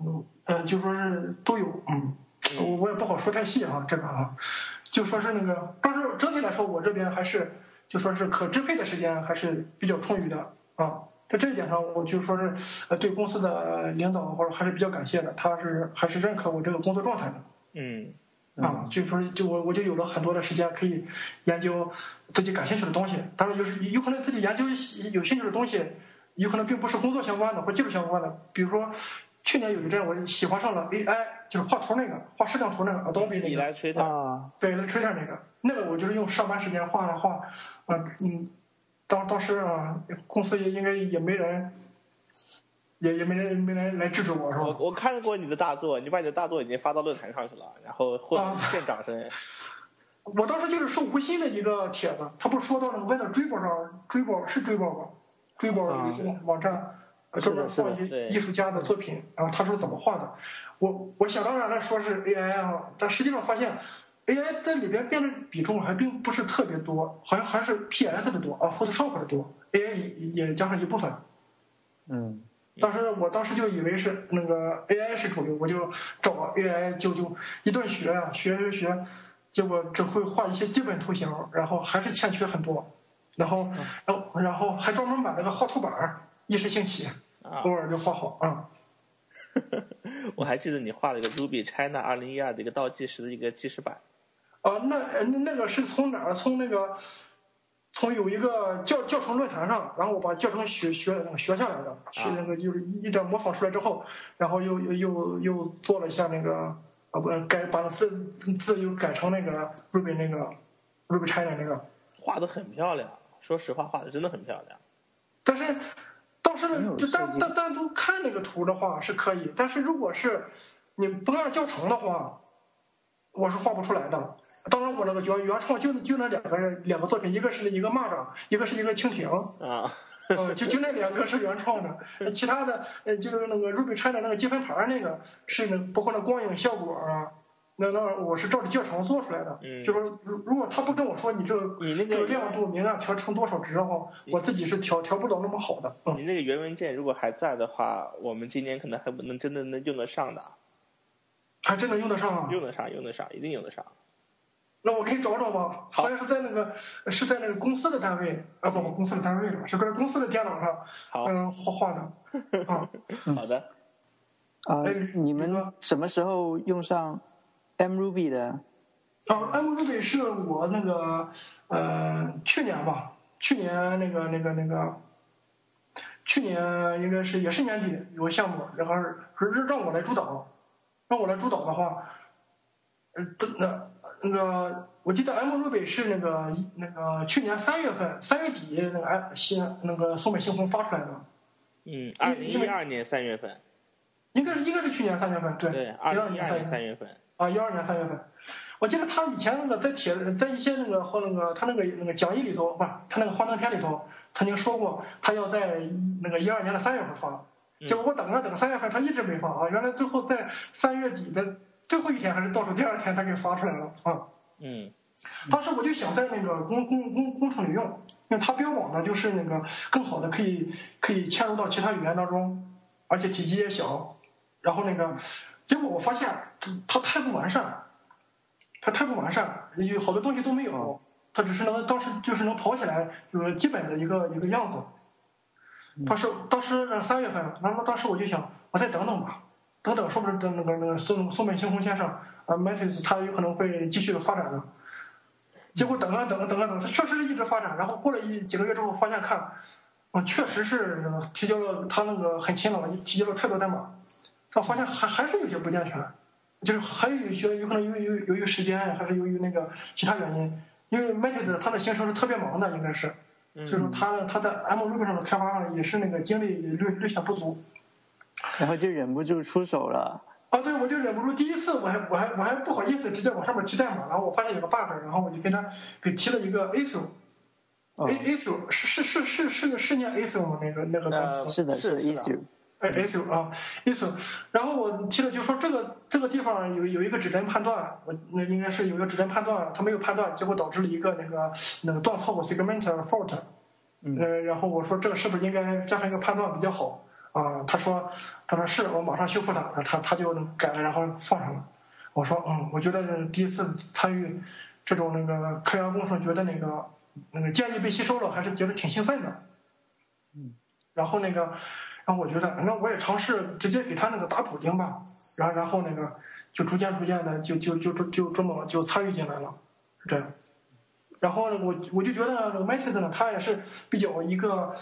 嗯呃，就说是都有。嗯，我我也不好说太细啊，这个啊，就说是那个，但是整体来说，我这边还是就说是可支配的时间还是比较充裕的啊。在这一点上，我就说是对公司的领导或者还是比较感谢的，他是还是认可我这个工作状态的。嗯啊，就说就我我就有了很多的时间可以研究自己感兴趣的东西。当然，就是有可能自己研究有兴趣的东西，有可能并不是工作相关的或技术相关的。比如说，去年有一阵我喜欢上了 AI，就是画图那个，画摄像头那个 Adobe 那个，你来吹他。啊，对 Illustrator 那个，那个我就是用上班时间画了画，啊嗯，当当时啊，公司也应该也没人，也也没人没人来制止我，是吧？我我看过你的大作，你把你的大作已经发到论坛上去了，然后获得啊一片掌声。我当时就是受吴昕的一个帖子，他不是说到那个问到追宝上，追宝是追宝吧？追宝啊网站呃专门放一对艺术家的作品，然后他说怎么画的，我我想当然的说是 AI 啊，但实际上发现 AI 在里边变的比重还并不是特别多，好像还是 PS 的多啊，Photoshop 的多，AI 也也加上一部分。嗯，当时我当时就以为是那个 AI 是主流，我就找 AI 就就一顿学啊，学学学，结果只会画一些基本图形，然后还是欠缺很多，然后然后然后还专门买了个画图板儿，一时兴起，啊偶尔就画好啊。我还记得你画了一个 Ruby China 二零一二的一个倒计时的一个记事板。啊，那呃那那个是从哪儿？从那个从有一个教教程论坛上，然后我把教程学学那个学下来的，学那个就是一一点模仿出来之后，然后又又又又做了一下那个啊不改把字字又改成那个 Ruby 那个 Ruby China 那个，画的很漂亮，说实话，画的真的很漂亮。但是当时就单单单独看那个图的话是可以，但是如果是你不按教程的话，我是画不出来的。当然，我那个原原创就就那两个人两个作品，一个是一个蚂蚱，一个是一个蜻蜓，啊，嗯，就就那两个是原创的，呃 其他的呃就是那个 Ruby China 那个积分牌那个是那包括那光影效果啊，那那我是照着教程做出来的。嗯就说如如果他不跟我说你这个你那这个个亮度明暗调成多少值的话，我自己是调调不到那么好的。嗯，你那个原文件如果还在的话，我们今年可能还不能真的能用得上的，还真能用得上啊。用得上，用得上，一定用得上。那我可以找找吧，好好像是在那个是在那个公司的单位啊，不不，公司的单位了，是在公司的电脑上，好，嗯，画画的啊。好的。啊哎，你们什么时候用上 mRuby 的？啊，M Ruby 是我那个呃去年吧，去年那个那个那个，去年应该是也是年底有个项目，然后是是让我来主导，让我来主导的话，呃，这那那个我记得 M Ruby 是那个一那个去年三月份三月底那个 M 新那个松本星空发出来的，嗯，二零一二年三月份，应该是应该是去年三月份，对，二零一二年三月份。啊，一二年三月份，我记得他以前那个在帖在一些那个和那个他那个那个讲义里头，不是他那个幻灯片里头曾经说过，他要在一那个一二年的三月份发，结果我等了等三月份，他一直没发啊，原来最后在三月底的最后一天还是倒数第二天，他给发出来了啊。嗯当时我就想在那个工工工工程里用，因为它标榜的就是那个更好的可以可以嵌入到其他语言当中，而且体积也小。然后那个结果我发现它它太不完善，它太不完善，有好多东西都没有。它只是能当时就是能跑起来有个基本的一个一个样子。当时当时三月份，然后当时我就想，我再等等吧，等等，说不定等那个那个松松本星空先生啊 m a t i s 他有可能会继续的发展的。结果等啊等啊等啊等，他确实是一直发展。然后过了一几个月之后，发现看，啊，确实是提交了他那个很勤劳，提交了太多代码，但发现还还是有些不健全，就是还有一些有可能由于由于时间呀，还是由于那个其他原因。因为 m a t i s 它的行程是特别忙的，应该是，所以说他他在 M Ruby 上的开发上也是那个精力略略显不足。然后就忍不住出手了。啊，对，我就忍不住。第一次我还我还我还不好意思直接往上面提代码，然后我发现有个 bug，然后我就跟他给提了一个 ASIO。哦 A ASIO 是是是是是是念吗？那个那个单呃词？是的，是 issue。哎，ASIO 啊，ASIO。然后我提了就说这个这个地方有有一个指针判断，我那应该是有一个指针判断，它没有判断，结果导致了一个那个那个断错误 segment fault。嗯呃，然后我说这个是不是应该加上一个判断比较好？啊，他说，他说是我马上修复它，他他就改了，然后放上了。我说，嗯，我觉得第一次参与这种那个科研工程，觉得那个那个建议被吸收了，还是觉得挺兴奋的。嗯。然后那个，然后我觉得，那我也尝试直接给他那个打补丁吧。然后然后那个就逐渐逐渐的就就就就就这么就参与进来了，是这样。然后呢，我我就觉得那个 m a t i s 呢，他也是比较一个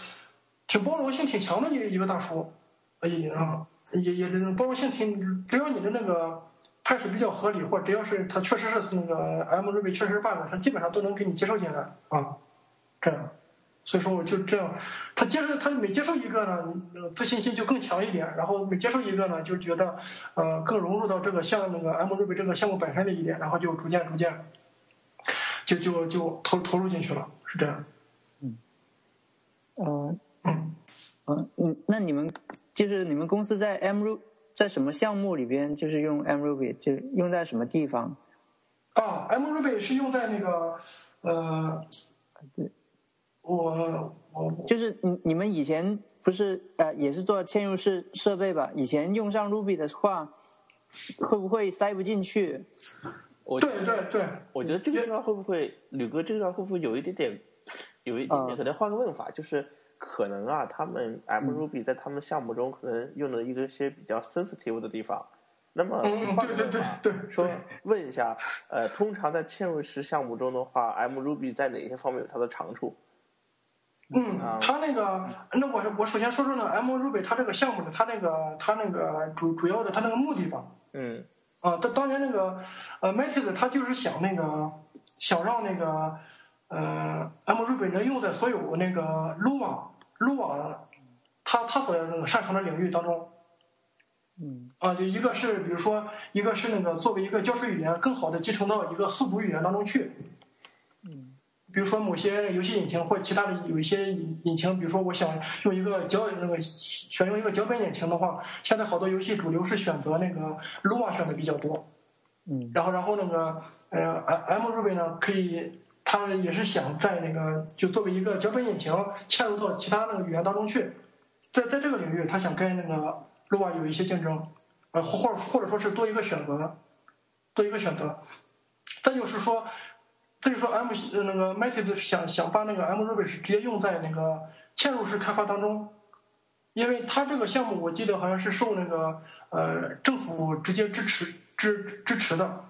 挺包容性挺强的一一个大叔，哎啊，也也包容性挺，只要你的那个判水比较合理，或只要是他确实是那个 M Ruby 确实是 bug，他基本上都能给你接受进来啊，这样。所以说我就这样，他接受他每接受一个呢，自信心就更强一点，然后每接受一个呢，就觉得呃更融入到这个项那个 M Ruby 这个项目本身里一点，然后就逐渐逐渐就就就投投入进去了，是这样。呃，嗯，嗯嗯，那你们就是你们公司在 M Ru 在什么项目里边就是用 M Ruby，就用在什么地方？啊，M Ruby 是用在那个呃，对，我我就是你你们以前不是呃也是做嵌入式设备吧？以前用上 Ruby 的话，会不会塞不进去？我对对对，我觉得这个地方会不会，吕哥这个地方会不会有一点点，有一点点，嗯可能换个问法，就是可能啊，他们 M Ruby 在他们项目中可能用了一个些比较 sensitive 的地方。那么对对，对对说问一下，呃，通常在嵌入式项目中的话，M Ruby 在哪些方面有它的长处？嗯啊，它那个，那我我首先说说那个 M Ruby 它这个项目的它那个它那个主主要的它那个目的吧。嗯啊，当当年那个呃 Matrix 它就是想那个想让那个呃 M Ruby 能用在所有那个 Lua Lua 它它所那个擅长的领域当中。嗯啊，就一个是比如说，一个是那个作为一个教学语言，更好的集成到一个四组语言当中去。嗯比如说某些游戏引擎或其他的有一些引引擎，比如说我想用一个脚那个选用一个脚本引擎的话，现在好多游戏主流是选择那个 Lua 选的比较多。嗯然后然后那个呃 M Ruby 呢，可以他也是想在那个就作为一个脚本引擎嵌入到其他那个语言当中去，在在这个领域，他想跟那个 Lua 有一些竞争，呃或或者说是多一个选择，多一个选择。再就是说，再就说 M 那个 Matrix 想想把那个 M Ruby 是直接用在那个嵌入式开发当中，因为它这个项目我记得好像是受那个呃政府直接支持支支持的，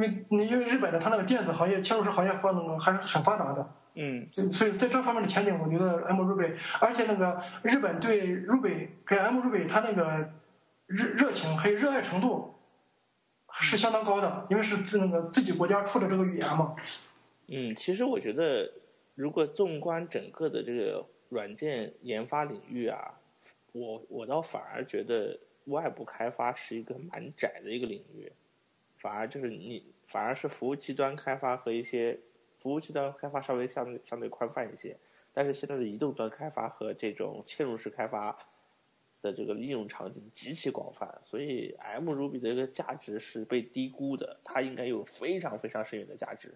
因为因为日本的它那个电子行业嵌入式行业发展还是很发达的，嗯所以在这方面的前景，我觉得 M Ruby，而且那个日本对 Ruby 跟 M Ruby 它那个热热情还有热爱程度是相当高的，因为是自那个自己国家出的这个语言嘛。嗯，其实我觉得，如果纵观整个的这个软件研发领域啊，我我倒反而觉得外部开发是一个蛮窄的一个领域，反而就是你反而是服务器端开发和一些服务器端开发稍微相对相对宽泛一些，但是现在的移动端开发和这种嵌入式开发的这个应用场景极其广泛，所以 M Ruby 的这个价值是被低估的，它应该有非常非常深远的价值。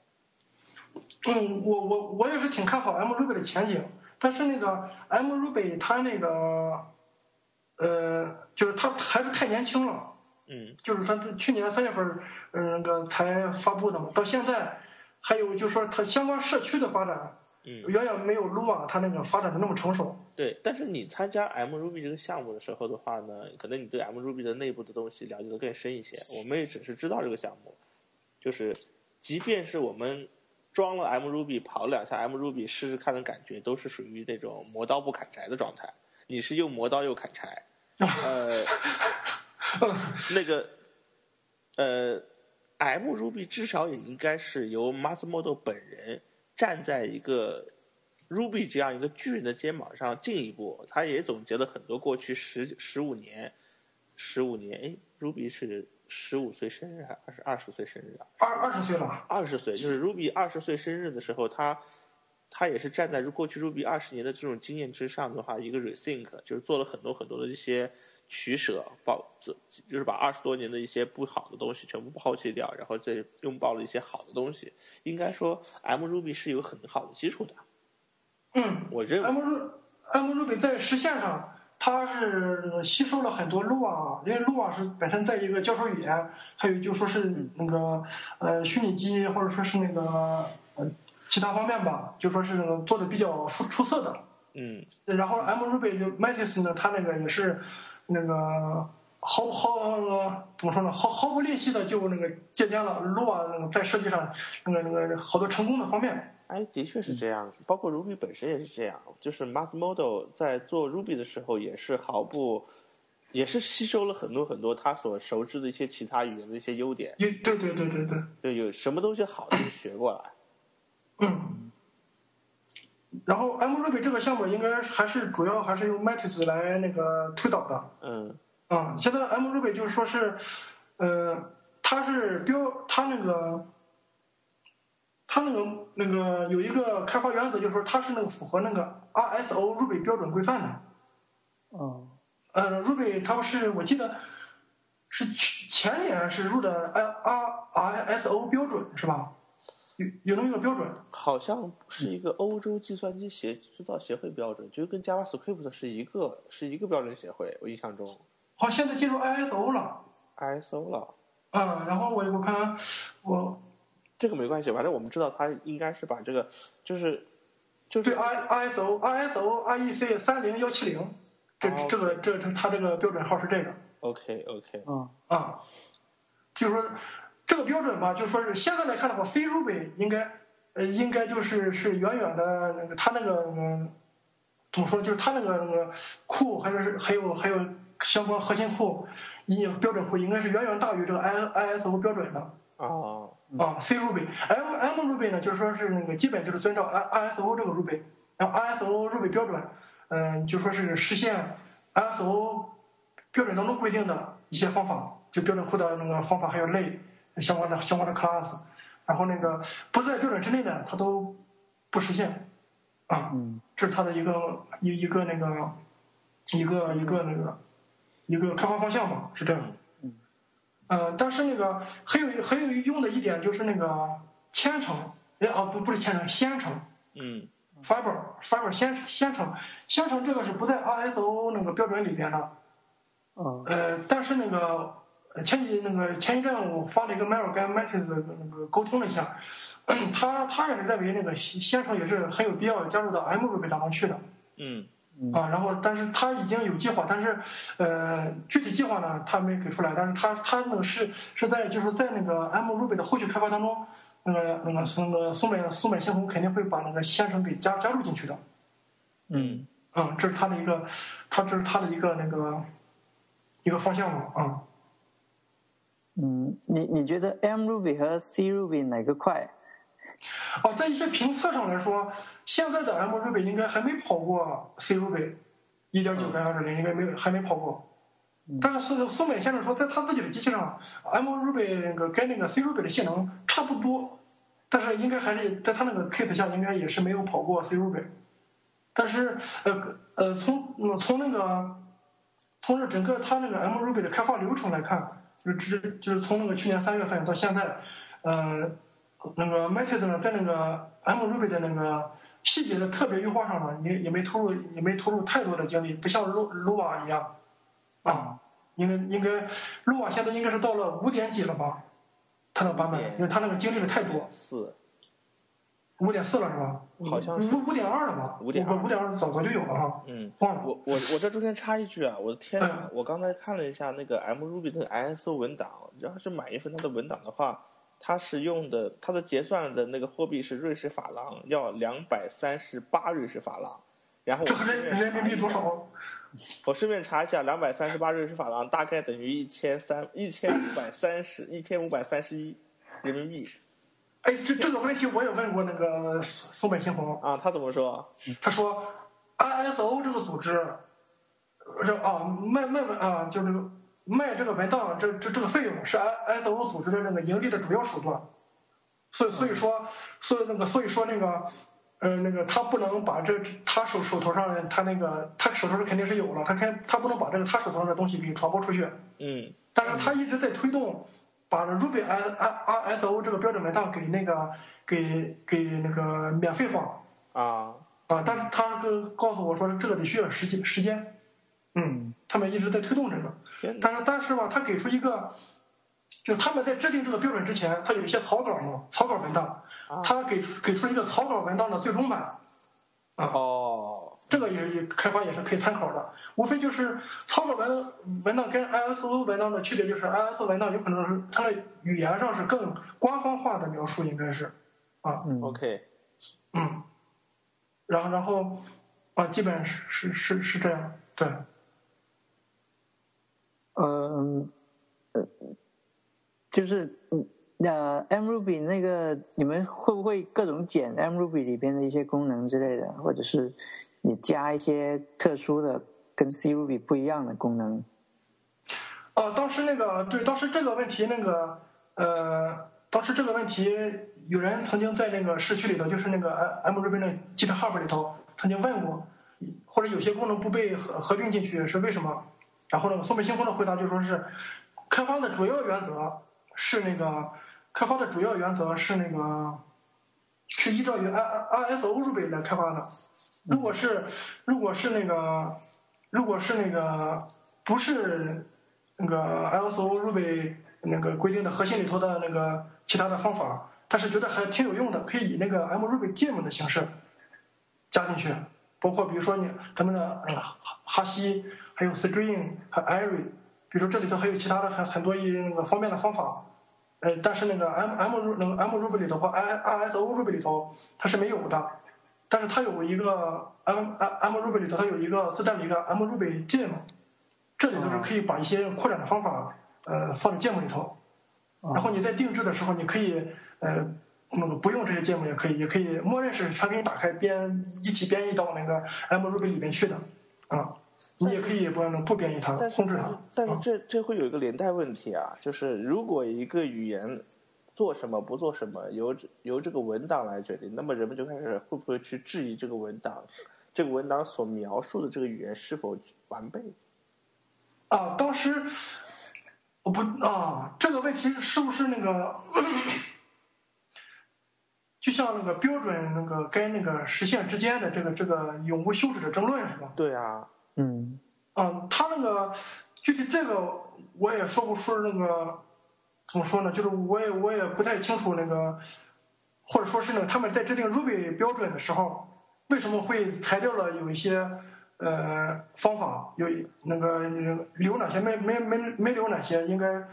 嗯，我我我也是挺看好 M Ruby 的前景，但是那个 M Ruby 它那个，呃，就是它还是太年轻了，嗯就是他去年三月份，嗯、那个才发布的嘛，到现在，还有就是说它相关社区的发展，嗯。远远没有 Lua 它那个发展的那么成熟。对，但是你参加 M Ruby 这个项目的时候的话呢，可能你对 M Ruby 的内部的东西了解的更深一些。我们也只是知道这个项目，就是即便是我们装了 M Ruby 跑了两下 M Ruby 试试看的感觉，都是属于那种磨刀不砍柴的状态。你是又磨刀又砍柴，呃，那个呃，M Ruby 至少也应该是由 Matsumoto 本人站在一个 Ruby 这样一个巨人的肩膀上进一步，他也总结了很多过去十十五年，十五年，哎，Ruby 是十五岁生日还是二十岁生日啊？二二十岁了，二十岁，就是 Ruby 二十岁生日的时候，他他也是站在过去 Ruby 二十年的这种经验之上的话，一个 rethink，就是做了很多很多的一些取舍，抱就是把二十多年的一些不好的东西全部抛弃掉，然后再拥抱了一些好的东西。应该说，M Ruby 是有很好的基础的，嗯我认为。，M Ruby M Ruby 在实现上，它是吸收了很多 Lua，因为 Lua 是本身在一个教授语言，还有就说是那个呃虚拟机或者说是那个呃其他方面吧，就说是那个做的比较出出色的。嗯然后 M Ruby 就 Matrix 呢，它那个也是那个毫毫那个怎么说呢，毫毫不吝惜的就那个借鉴了 Lua 那个在设计上那个那个好多成功的方面。哎，的确是这样，包括 Ruby 本身也是这样，就是 Matsumoto 在做 Ruby 的时候也是毫不，也是吸收了很多很多他所熟知的一些其他语言的一些优点，对对对对对对，就有什么东西好的就学过来。嗯。然后 M Ruby 这个项目应该还是主要还是用 Matrix 来那个推导的。嗯啊，现在 M Ruby 就是说是，呃，它是标，它那个，它那个那个有一个开发原则，就是说它是那个符合那个 RSO Ruby 标准规范的。哦，呃，Ruby 它不是我记得是去前年是入的 I R I S O 标准是吧？有有那么一个标准，好像是一个欧洲计算机协制造协会标准，就跟 JavaScript 是一个是一个标准协会，我印象中。好，现在进入 I S O 了。ISO 了。啊。然后我我看我这个没关系，反正我们知道它应该是把这个，就是就是对 I I S O I S O I E C 三零幺七零，这哦这个这这它这个标准号是这个。OK OK，嗯。啊，就是说这个标准吧，就说是现在来看的话，C Ruby 应该呃应该就是是远远的那个它那个嗯怎么说，就是它那个那个库还是还有还有相关核心库，一标准库应该是远远大于这个 I I S O 标准的。啊啊，C Ruby M M Ruby 呢，就是说是那个基本就是遵照 I ISO 这个 Ruby，然后 ISO Ruby 标准，嗯，就说是实现 ISO 标准当中规定的一些方法，就标准库的那个方法还有类相关的相关的 class，然后那个不在标准之内的它都不实现，啊，嗯。这是它的一个一一个那个一个一个那个一个开发方向嘛，是这样。呃，但是那个很有很有用的一点就是那个千层，哎哦不不是千层，鲜橙嗯。fiber fiber 鲜鲜橙，鲜橙这个是不在 ISO 那个标准里边的，嗯呃，但是那个呃前几那个前一阵我发了一个 mail 跟 Matrix 那个沟通了一下，他他也是认为那个鲜鲜橙也是很有必要加入到 M Ruby 当中去的。嗯啊，然后但是他已经有计划，但是呃，具体计划呢他没给出来，但是他他那个是是在就是在那个 M Ruby 的后续开发当中，那个那个那个松本松本新宏肯定会把那个先生给加加入进去的，嗯啊，这是他的一个，他这是他的一个那个一个方向嘛，啊，嗯，你你觉得 M Ruby 和 C Ruby 哪个快？哦，在一些评测上来说，现在的 M Ruby 应该还没跑过 C Ruby，一点九跟二点零应该没有还没跑过。但是松松本先生说，在他自己的机器上，M Ruby 那个跟那个 C Ruby 的性能差不多，但是应该还是在他那个 case 下，应该也是没有跑过 C Ruby。但是呃呃，从呃从那个从这整个他那个 M Ruby 的开发流程来看，就是只就是从那个去年三月份到现在，呃，那个 Matrix 呢，在那个 M Ruby 的那个细节的特别优化上呢，也也没投入也没投入太多的精力，不像 Lu Lua 一样，啊，应该应该 Lua 现在应该是到了五点几了吧？它那个版本，因为它那个经历了太多，四五点四了是吧？好像是五五点二了吧？五点五点二早早就有了哈，嗯。忘了。我我我这中间插一句啊，我的天！我刚才看了一下那个 M Ruby 的 ISO 文档，要是买一份它的文档的话，它是用的它的结算的那个货币是瑞士法郎，要两百三十八瑞士法郎。然后我这人人民币多少？我顺便查一下，两百三十八瑞士法郎大概等于一千三一千五百三十一千五百三十一人民币哎，这这个问题我也问过那个松本清宏，啊。他怎么说？他说，ISO 这个组织是啊卖卖文啊就是这个卖这个文档这这这个费用是 ISO 组织的那个盈利的主要手段，所以所以说所以那个所以说那个呃那个他不能把这他手手头上的他那个他手头上肯定是有了，他肯他不能把这个他手头上的东西给传播出去，嗯但是他一直在推动把 Ruby I I S O 这个标准文档给那个给给那个免费化。啊。啊，但是他跟告诉我说这个得需要时间时间，嗯，他们一直在推动这个，但是但是吧，他给出一个，就他们在制定这个标准之前，他有一些草稿嘛，草稿文档，他给出给出一个草稿文档的最终版，啊，哦这个也也开发也是可以参考的，无非就是操作文文档跟 ISO 文档的区别就是 ISO 文档有可能是它的语言上是更官方化的描述，应该是，啊，嗯 OK 嗯，然后然后啊，基本是是是是这样，对。嗯呃，就是嗯呃 M Ruby 那个，你们会不会各种剪 M Ruby 里边的一些功能之类的，或者是你加一些特殊的跟 C Ruby 不一样的功能？哦，当时那个对，当时这个问题那个呃，当时这个问题有人曾经在那个市区里头，就是那个 M Ruby 那 GitHub 里头曾经问过，或者有些功能不被合合并进去是为什么？然后呢，松本新宏的回答就说是开发的主要原则是那个开发的主要原则是那个是依照于 I I S O Ruby 来开发的。如果是如果是那个如果是那个不是那个 I S O Ruby 那个规定的核心里头的那个其他的方法，但是觉得还挺有用的，可以以那个 M Ruby Gem 的形式加进去，包括比如说你咱们的呃哈希，还有 String 和 Array，比如说这里头还有其他的很很多一那个方便的方法，呃，但是那个 M M 那个 M Ruby 里头或 I I S O Ruby 里头它是没有的，但是它有一个 M M M Ruby 里头它有一个自带的一个 M Ruby Gem，这里头是可以把一些扩展的方法呃放在 Gem 里头，然后你在定制的时候你可以呃。那个不用这些芥末也可以，也可以默认是全给你打开编一起编译到那个 M Ruby 里面去的，啊，你也可以不不编译它，控制它。啊但是这这会有一个连带问题啊，就是如果一个语言做什么不做什么由由这个文档来决定，那么人们就开始会不会去质疑这个文档，这个文档所描述的这个语言是否完备？啊，当时我不啊，这个问题是不是那个，就像那个标准那个跟那个实现之间的这个这个永无休止的争论是吧？对啊，嗯。啊，他那个具体这个我也说不出那个怎么说呢，就是我也我也不太清楚那个，或者说是呢他们在制定 Ruby 标准的时候，为什么会裁掉了有一些呃方法，有那个留哪些没没没没留哪些，应该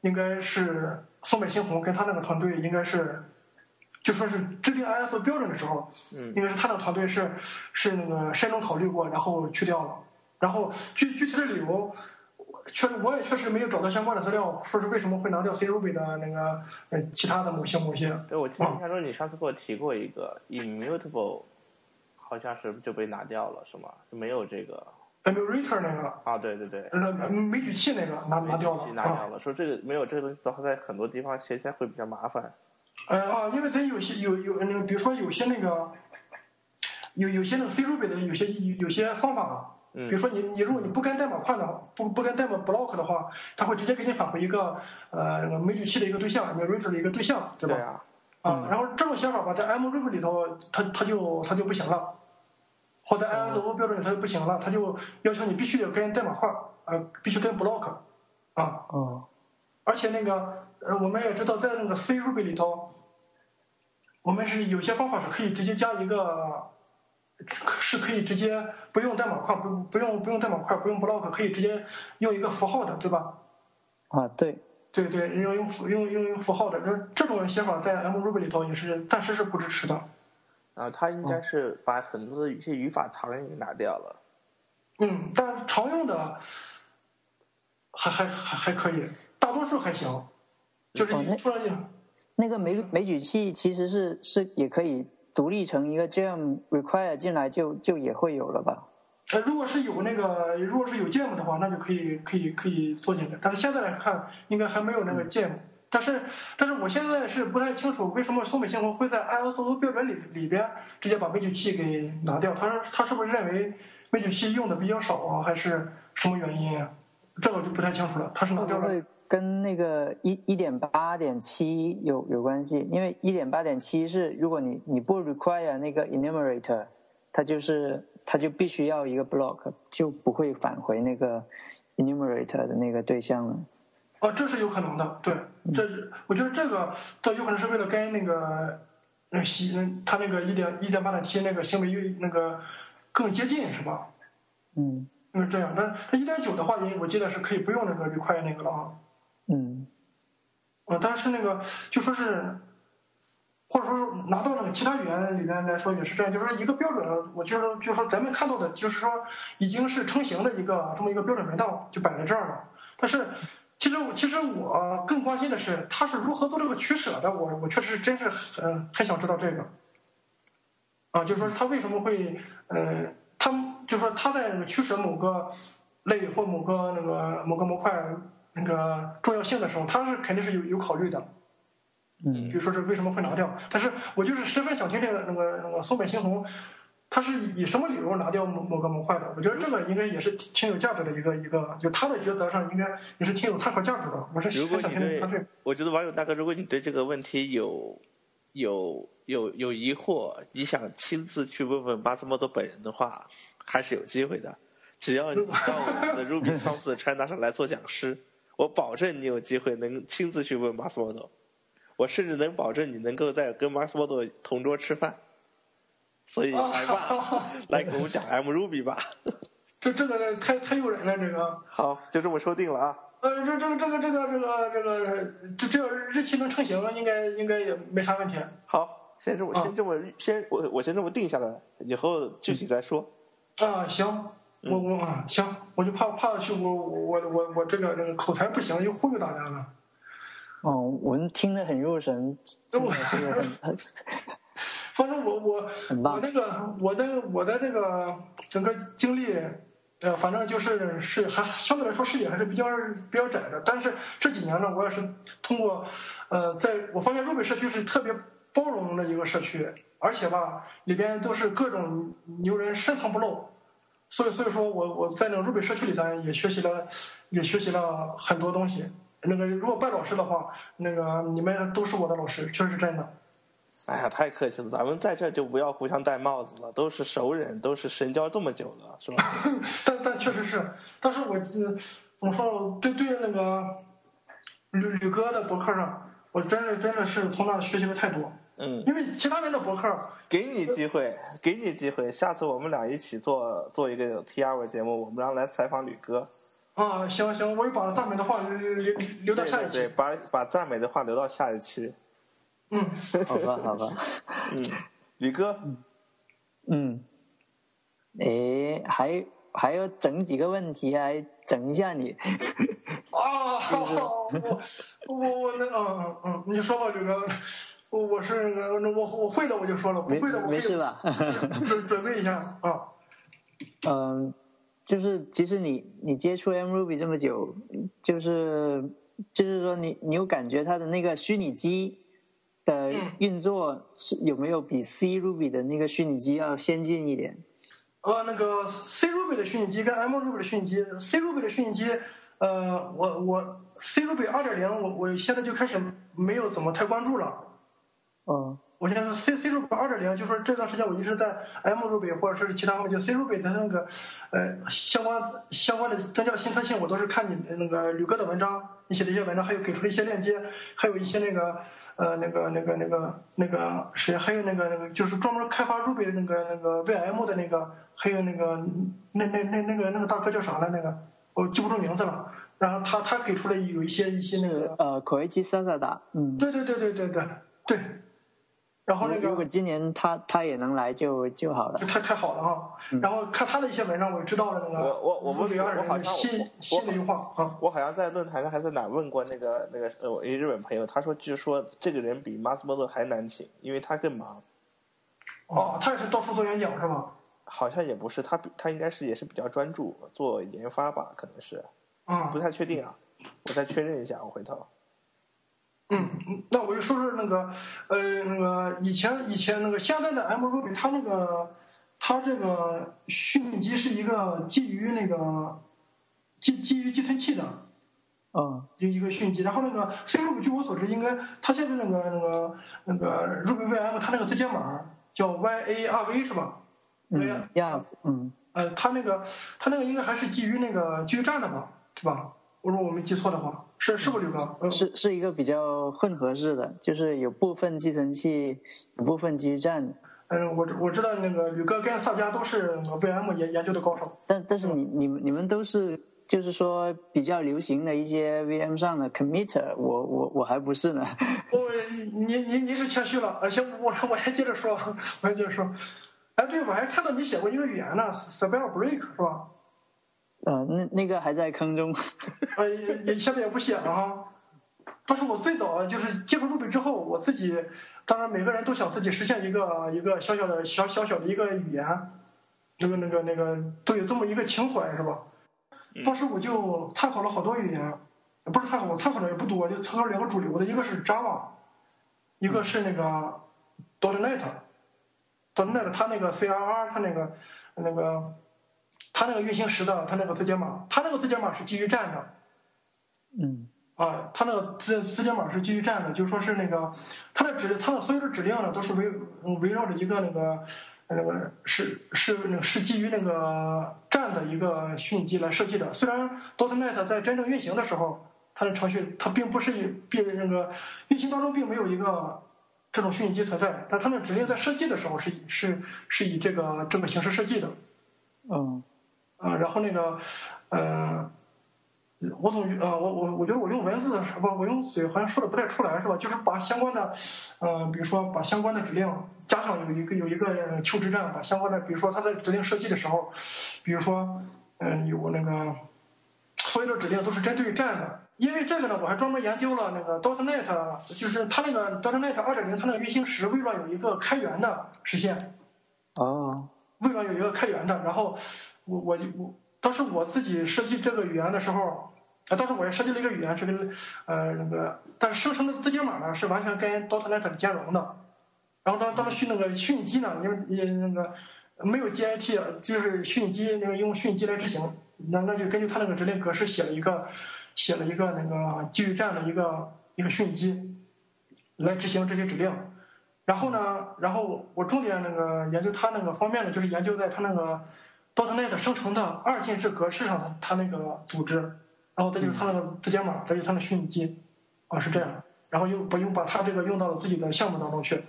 应该是松本新宏跟他那个团队应该是。就说是制定 ISO 标准的时候，嗯因为是他那个团队是是那个慎重考虑过，然后去掉了。然后具具体的理由，确实我也确实没有找到相关的资料，说是为什么会拿掉 C Ruby 的那个呃其他的某些某些。对，我记得印象中你上次给我提过一个 immutable，好像是就被拿掉了，是吗？就没有这个 Emulator 那个啊？对对对，那枚举器那个拿拿掉了啊拿掉。了，说这个没有这个东西的话，在很多地方写起来会比较麻烦。呃啊，因为它有些有有那个，比如说有些那个，有有些那个 C Ruby 的有些有些方法，嗯。比如说你你如果你不跟代码框的话，不不跟代码 block 的话，它会直接给你返回一个呃那个枚举器的一个对象 emulator 的一个对象，对吧？对啊，啊，然后这种写法吧，在 M Ruby 里头，它它就它就不行了，或者 ISO 标准里它就不行了，它就要求你必须得跟代码块，呃，必须跟 block，啊，哦而且那个呃，我们也知道，在那个 C Ruby 里头，我们是有些方法是可以直接加一个，是可以直接不用代码块，不不用不用代码块，不用 block，可以直接用一个符号的，对吧？啊对对对，要用符用用用符号的，这这种写法在 M Ruby 里头也是暂时是不支持的。然后他应该是把很多的一些语法糖给拿掉了。嗯，但常用的还还还还可以，大多数还行，就是突然就。那个枚枚举器其实是是也可以独立成一个 gem require 进来就就也会有了吧？呃，如果是有那个，如果是有 gem 的话，那就可以可以可以做进来。但是现在来看，应该还没有那个 gem。但是，但是我现在是不太清楚为什么松本幸宏会在 ISO 标准里里边直接把枚举器给拿掉。他是他是不是认为枚举器用的比较少啊，还是什么原因啊？这个我就不太清楚了。他是拿掉了。跟那个一一点八点七有有关系？因为一点八点七是如果你你不 require 那个 enumerator，它就是它就必须要一个 block，就不会返回那个 enumerator 的那个对象了。哦，这是有可能的，对，这是我觉得这个这有可能是为了跟那个那西那他那个一点一点八点七那个行为那个更接近是吧？嗯因为这样，那那一点九的话，也我记得是可以不用那个 require 那个了啊。嗯呃，但是那个就说是，或者说拿到那个其他语言里面来说也是这样，就是说一个标准，我就是就是说咱们看到的，就是说已经是成型的一个这么一个标准文档就摆在这儿了。但是其实我其实我更关心的是他是如何做这个取舍的，我我确实真是很很想知道这个。啊，就是说他为什么会，呃，他就是说他在取舍某个类或某个那个某个模块那个重要性的时候，他是肯定是有有考虑的。嗯比如说是为什么会拿掉，但是我就是十分想听听那个那个松本新宏他是以什么理由拿掉某某个模块的？我觉得这个应该也是挺有价值的一个一个，就他的抉择上应该也是挺有参考价值的。我是如果他这，我觉得网友大哥，如果你对这个问题有有有有疑惑，你想亲自去问问巴斯莫多本人的话，还是有机会的。只要你到我们的 Ruby House China 上来做讲师，我保证你有机会能亲自去问马斯莫多。我甚至能保证你能够在跟马斯莫多同桌吃饭。所以来吧，来给我们讲 M Ruby 吧。这这个太太诱人了，这个。好，就这么说定了啊。呃，这这个这个这个这个这个，这只要日期能成型，应该应该也没啥问题。好，先这么先这么先我我先这么定下来，以后具体再说。啊，行，我我啊行，我就怕怕去我我我我这个那个口才不行，又忽悠大家了。哦，我们听得很入神，真的是很很 反正我我我那个我的我的那个整个经历，呃，反正就是是还相对来说视野还是比较比较窄的。但是这几年呢，我也是通过，呃，在我发现 Ruby 社区是特别包容的一个社区，而且吧，里边都是各种牛人深藏不露。所以所以说我我在那个 Ruby 社区里边也学习了也学习了很多东西。那个如果拜老师的话，那个你们都是我的老师，确实是真的。哎呀，太客气了，咱们在这就不要互相戴帽子了，都是熟人，都是深交这么久了，是吧？但但确实是，但是我呃怎么说？对对那个吕吕哥的博客上，我真的真的是从那学习了太多。嗯，因为其他人的博客，给你机会，给你机会，下次我们俩一起做做一个 T R 节目，我们俩来采访吕哥。啊，行行，我就把赞美的话留留留到下一对对，期。把把赞美的话留到下一期。嗯，好吧好吧，嗯，吕哥，嗯，诶，还还要整几个问题来整一下你。啊，好好，我我我那嗯嗯嗯，你说吧，吕哥。我我是那我我会的我就说了，不会的我没事吧？准准备一下啊。嗯，就是其实你你接触 M Ruby 这么久，就是就是说你你有感觉它的那个虚拟机的运作是有没有比 C Ruby 的那个虚拟机要先进一点？呃，那个 C Ruby 的虚拟机跟 M Ruby 的虚拟机，C Ruby 的虚拟机，呃，我我 C Ruby 二点零，我我现在就开始没有怎么太关注了。哦，我现在说 C C Ruby 二点零，就是这段时间我一直在 M Ruby 或者是其他方面，就 C Ruby 的那个呃相关相关的增加的新特性，我都是看你那个吕哥的文章，你写的一些文章，还有给出的一些链接，还有一些那个呃那个那个那个那个谁，还有那个那个就是专门开发 Ruby 那个那个 VM 的那个，还有那个那那那那个那个大哥叫啥来？那个我记不住名字了。然后他他给出了有一些一些那个，呃，口味基三萨达，嗯。对对对对对对对。然后那个如果今年他他也能来就就好了就。太太好了哈。然后看他的一些文章，我知道了那个我我我不我好像新我新的优化啊。我好像在论坛上还在哪问过那个那个呃，我一日本朋友，他说据说这个人比马斯莫勒还难请，因为他更忙。哦，他也是到处做演讲是吗？好像也不是，他比他应该是也是比较专注做研发吧，可能是，啊不，太确定啊，我再确认一下，我回头。嗯，那我就说说那个，呃，那个以前以前那个现在的 M Ruby，它那个它这个虚拟机是一个基于那个基基于寄存器的啊，一一个虚拟机，然后那个 C Ruby，据我所知，应该它现在那个那个那个 Ruby VM，它那个字节码叫 YARV 是吧？嗯，呀，嗯，呃，它那个它那个应该还是基于那个基于站的吧，对吧？如果我没记错的话，是是不是吕哥？呃是是一个比较混合式的，就是有部分寄存器，有部分基于站。嗯，我知我知道那个吕哥跟萨迦都是那个 VM 研研究的高手。但但是你你们你们都是就是说比较流行的一些 VM 上的 committer，我我我还不是呢。我你你你是谦虚了，而且我我还接着说，我还接着说。哎，对，我还看到你写过一个语言呢，Spell Break 是吧？呃，那那个还在坑中。呃，也也现在也不写了哈。但是我最早啊就是接触 Ruby 之后，我自己，当然每个人都想自己实现一个一个小小的小小小的一个语言，那个那个那个都有这么一个情怀是吧？当时我就参考了好多语言，不是参考，我参考的也不多，就参考两个主流的，一个是 Java，一个是那个 .NET。，.NET 它那个 CRR 它那个那个它那个运行时的它那个字节码，它那个字节码是基于站的。嗯啊，它那个字字节码是基于站的，就是说是那个它的指它的所有的指令呢都是围围绕着一个那个那个是是那个是基于那个站的一个虚拟机来设计的。虽然 .NET 在真正运行的时候，它的程序它并不是以并那个运行当中并没有一个这种虚拟机存在，但它的指令在设计的时候是是是以这个这个形式设计的。嗯啊，然后那个呃。我总呃，我我我觉得我用文字不，我用嘴好像说的不太出来，是吧？就是把相关的，呃，比如说把相关的指令加上有一个有一个求职站，把相关的，比如说它在指令设计的时候，比如说嗯有那个所有的指令都是针对站的。因为这个呢，我还专门研究了那个 .NET，就是它那个 .NET 二点零，它那个运行时微软有一个开源的实现。啊，微软有一个开源的，然后我我我当时我自己设计这个语言的时候。啊，当时我也设计了一个语言，是跟呃那个，但是生成的字节码呢是完全跟 .dotnet 兼容的。然后当当时训那个虚拟机呢，因为也那个没有 GIT，就是虚拟机那个用虚拟机来执行，那那就根据它那个指令格式写了一个写了一个那个基于站的一个一个虚拟机来执行这些指令。然后呢，然后我重点那个研究它那个方面呢，就是研究在它那个 .NET 生成的二进制格式上，它那个组织。然后再就是它那个字节码，再就是它的虚拟机，啊是这样，然后又把又把它这个用到了自己的项目当中去，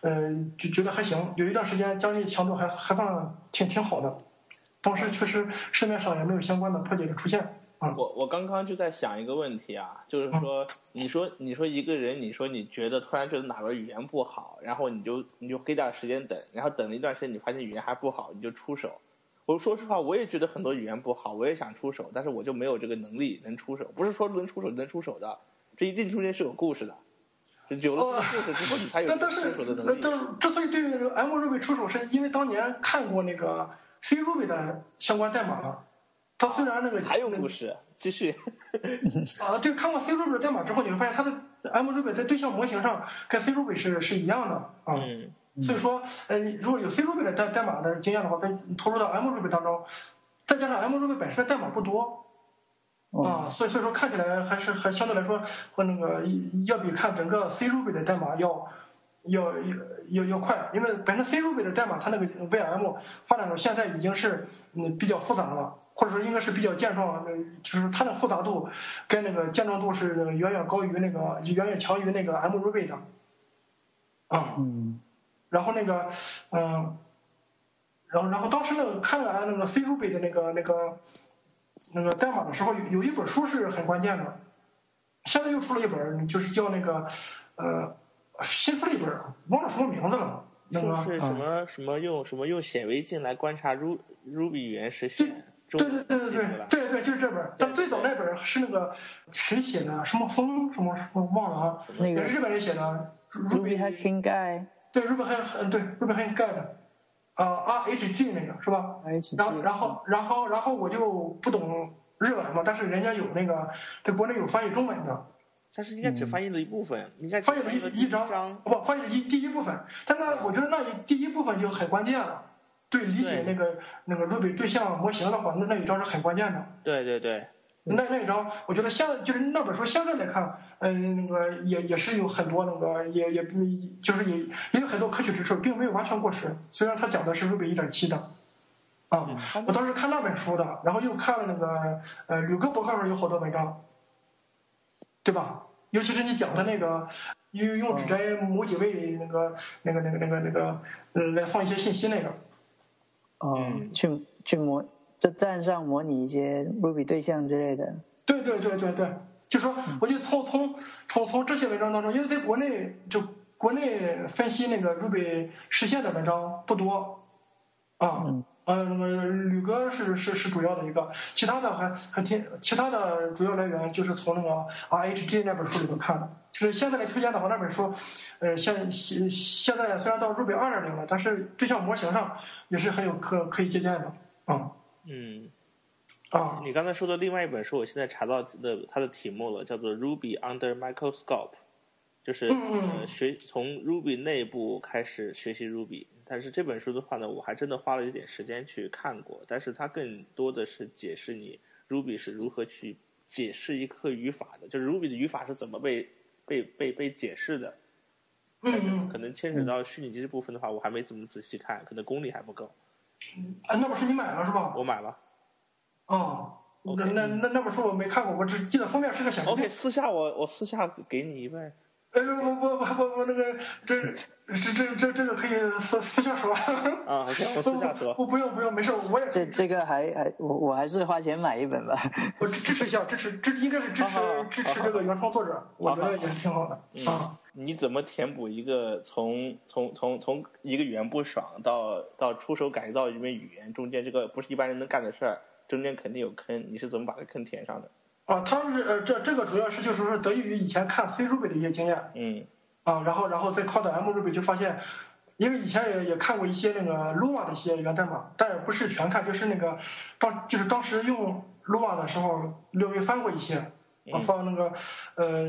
呃就觉得还行，有一段时间将近强度还还算挺挺好的，当时确实市面上也没有相关的破解的出现啊。我我刚刚就在想一个问题啊，就是说，你说你说一个人，你说你觉得突然觉得哪个语言不好，然后你就你就给点时间等，然后等了一段时间，你发现语言还不好，你就出手。我说实话，我也觉得很多语言不好，我也想出手，但是我就没有这个能力能出手。不是说能出手能出手的，这一定中间是有故事的。有了故事之后，你才有出手的能力。但是，之所以对 M Ruby 出手，是因为当年看过那个 C Ruby 的相关代码了。它虽然那个还有故事，继续。啊，就看过 C Ruby 的代码之后，你会发现它的 M Ruby 在对象模型上跟 C Ruby 是是一样的啊。嗯。所以说，呃，如果有 C Ruby 的代代码的经验的话，再投入到 M Ruby 当中，再加上 M Ruby 本身的代码不多，啊，所以所以说看起来还是还相对来说和那个要比看整个 C Ruby 的代码要要要要快，因为本身 C Ruby 的代码它那个 VM 发展到现在已经是嗯比较复杂了，或者说应该是比较健壮，就是它的复杂度跟那个健壮度是远远高于那个远远强于那个 M Ruby 的，啊。然后那个，嗯，然后然后当时那个看完那个 C Ruby 的那个那个那个代码的时候，有有一本书是很关键的。现在又出了一本，就是叫那个呃，新出了一本，忘了什么名字了。那个是什么什么用什么用显微镜来观察 Ru Ruby 语言实现？对对对对对对对，就是这本。但最早那本是那个谁写的？什么风什么什么忘了啊？也是日本人写的。Ruby Hacking Guide。对，日本很很对，日本很盖的，啊，R H G 那个是吧？然后然后然后然后我就不懂日文嘛，但是人家有那个在国内有翻译中文的，但是应该只翻译了一部分，应该翻译了一一章，不翻译了一第一部分，但那我觉得那一第一部分就很关键了，对理解那个那个 Ruby 对象模型的话，那那一章是很关键的。对对对。那那一张，我觉得现就是那本书现在来看，嗯，那个也也是有很多那个也也就是也也有很多可取之处，并没有完全过时。虽然他讲的是 Ruby 一点七的，啊，我当时看那本书的，然后又看了那个呃吕哥博客上有好多文章，对吧？尤其是你讲的那个用用指针某几位那个那个那个那个那个呃来放一些信息那个，嗯，去去模。在站上模拟一些 Ruby 对象之类的。对对对对对，就说我就从从从从这些文章当中，因为在国内就国内分析那个 Ruby 实现的文章不多，啊，呃，那个吕哥是是是主要的一个，其他的还还挺，其他的主要来源就是从那个 RHG 那本书里头看的。就是现在来推荐的话，那本书，呃，现现现在虽然到 Ruby 二点零了，但是对象模型上也是很有可可以借鉴的，啊。嗯，啊，你刚才说的另外一本书，我现在查到的它的题目了，叫做《Ruby Under Microscope》，就是学从 Ruby 内部开始学习 Ruby。但是这本书的话呢，我还真的花了一点时间去看过，但是它更多的是解释你 Ruby 是如何去解释一个语法的，就是 Ruby 的语法是怎么被被被被解释的。嗯可能牵扯到虚拟机这部分的话，我还没怎么仔细看，可能功力还不够。嗯，哎，那本书你买了是吧？我买了。哦，那那那那本书我没看过，我只记得封面是个小 OK，私下我我私下给你一份。哎，我我我我我那个这这这这这个可以私私下说。啊，OK，我私下说。不不用不用，没事，我也这这个还还我我还是花钱买一本吧。我支支持一下，支持支应该是支持支持这个原创作者，我觉得也是挺好的嗯啊。你怎么填补一个从从从从一个语言不爽到到出手改造一门语言中间这个不是一般人能干的事儿，中间肯定有坑，你是怎么把这坑填上的？啊，他是呃这这个主要是就是说得益于以前看 C Ruby 的一些经验。嗯。啊，然后然后再靠到 M Ruby 就发现，因为以前也也看过一些那个 Lua 的一些源代码，但也不是全看，就是那个当就是当时用 Lua 的时候略微翻过一些，啊放那个呃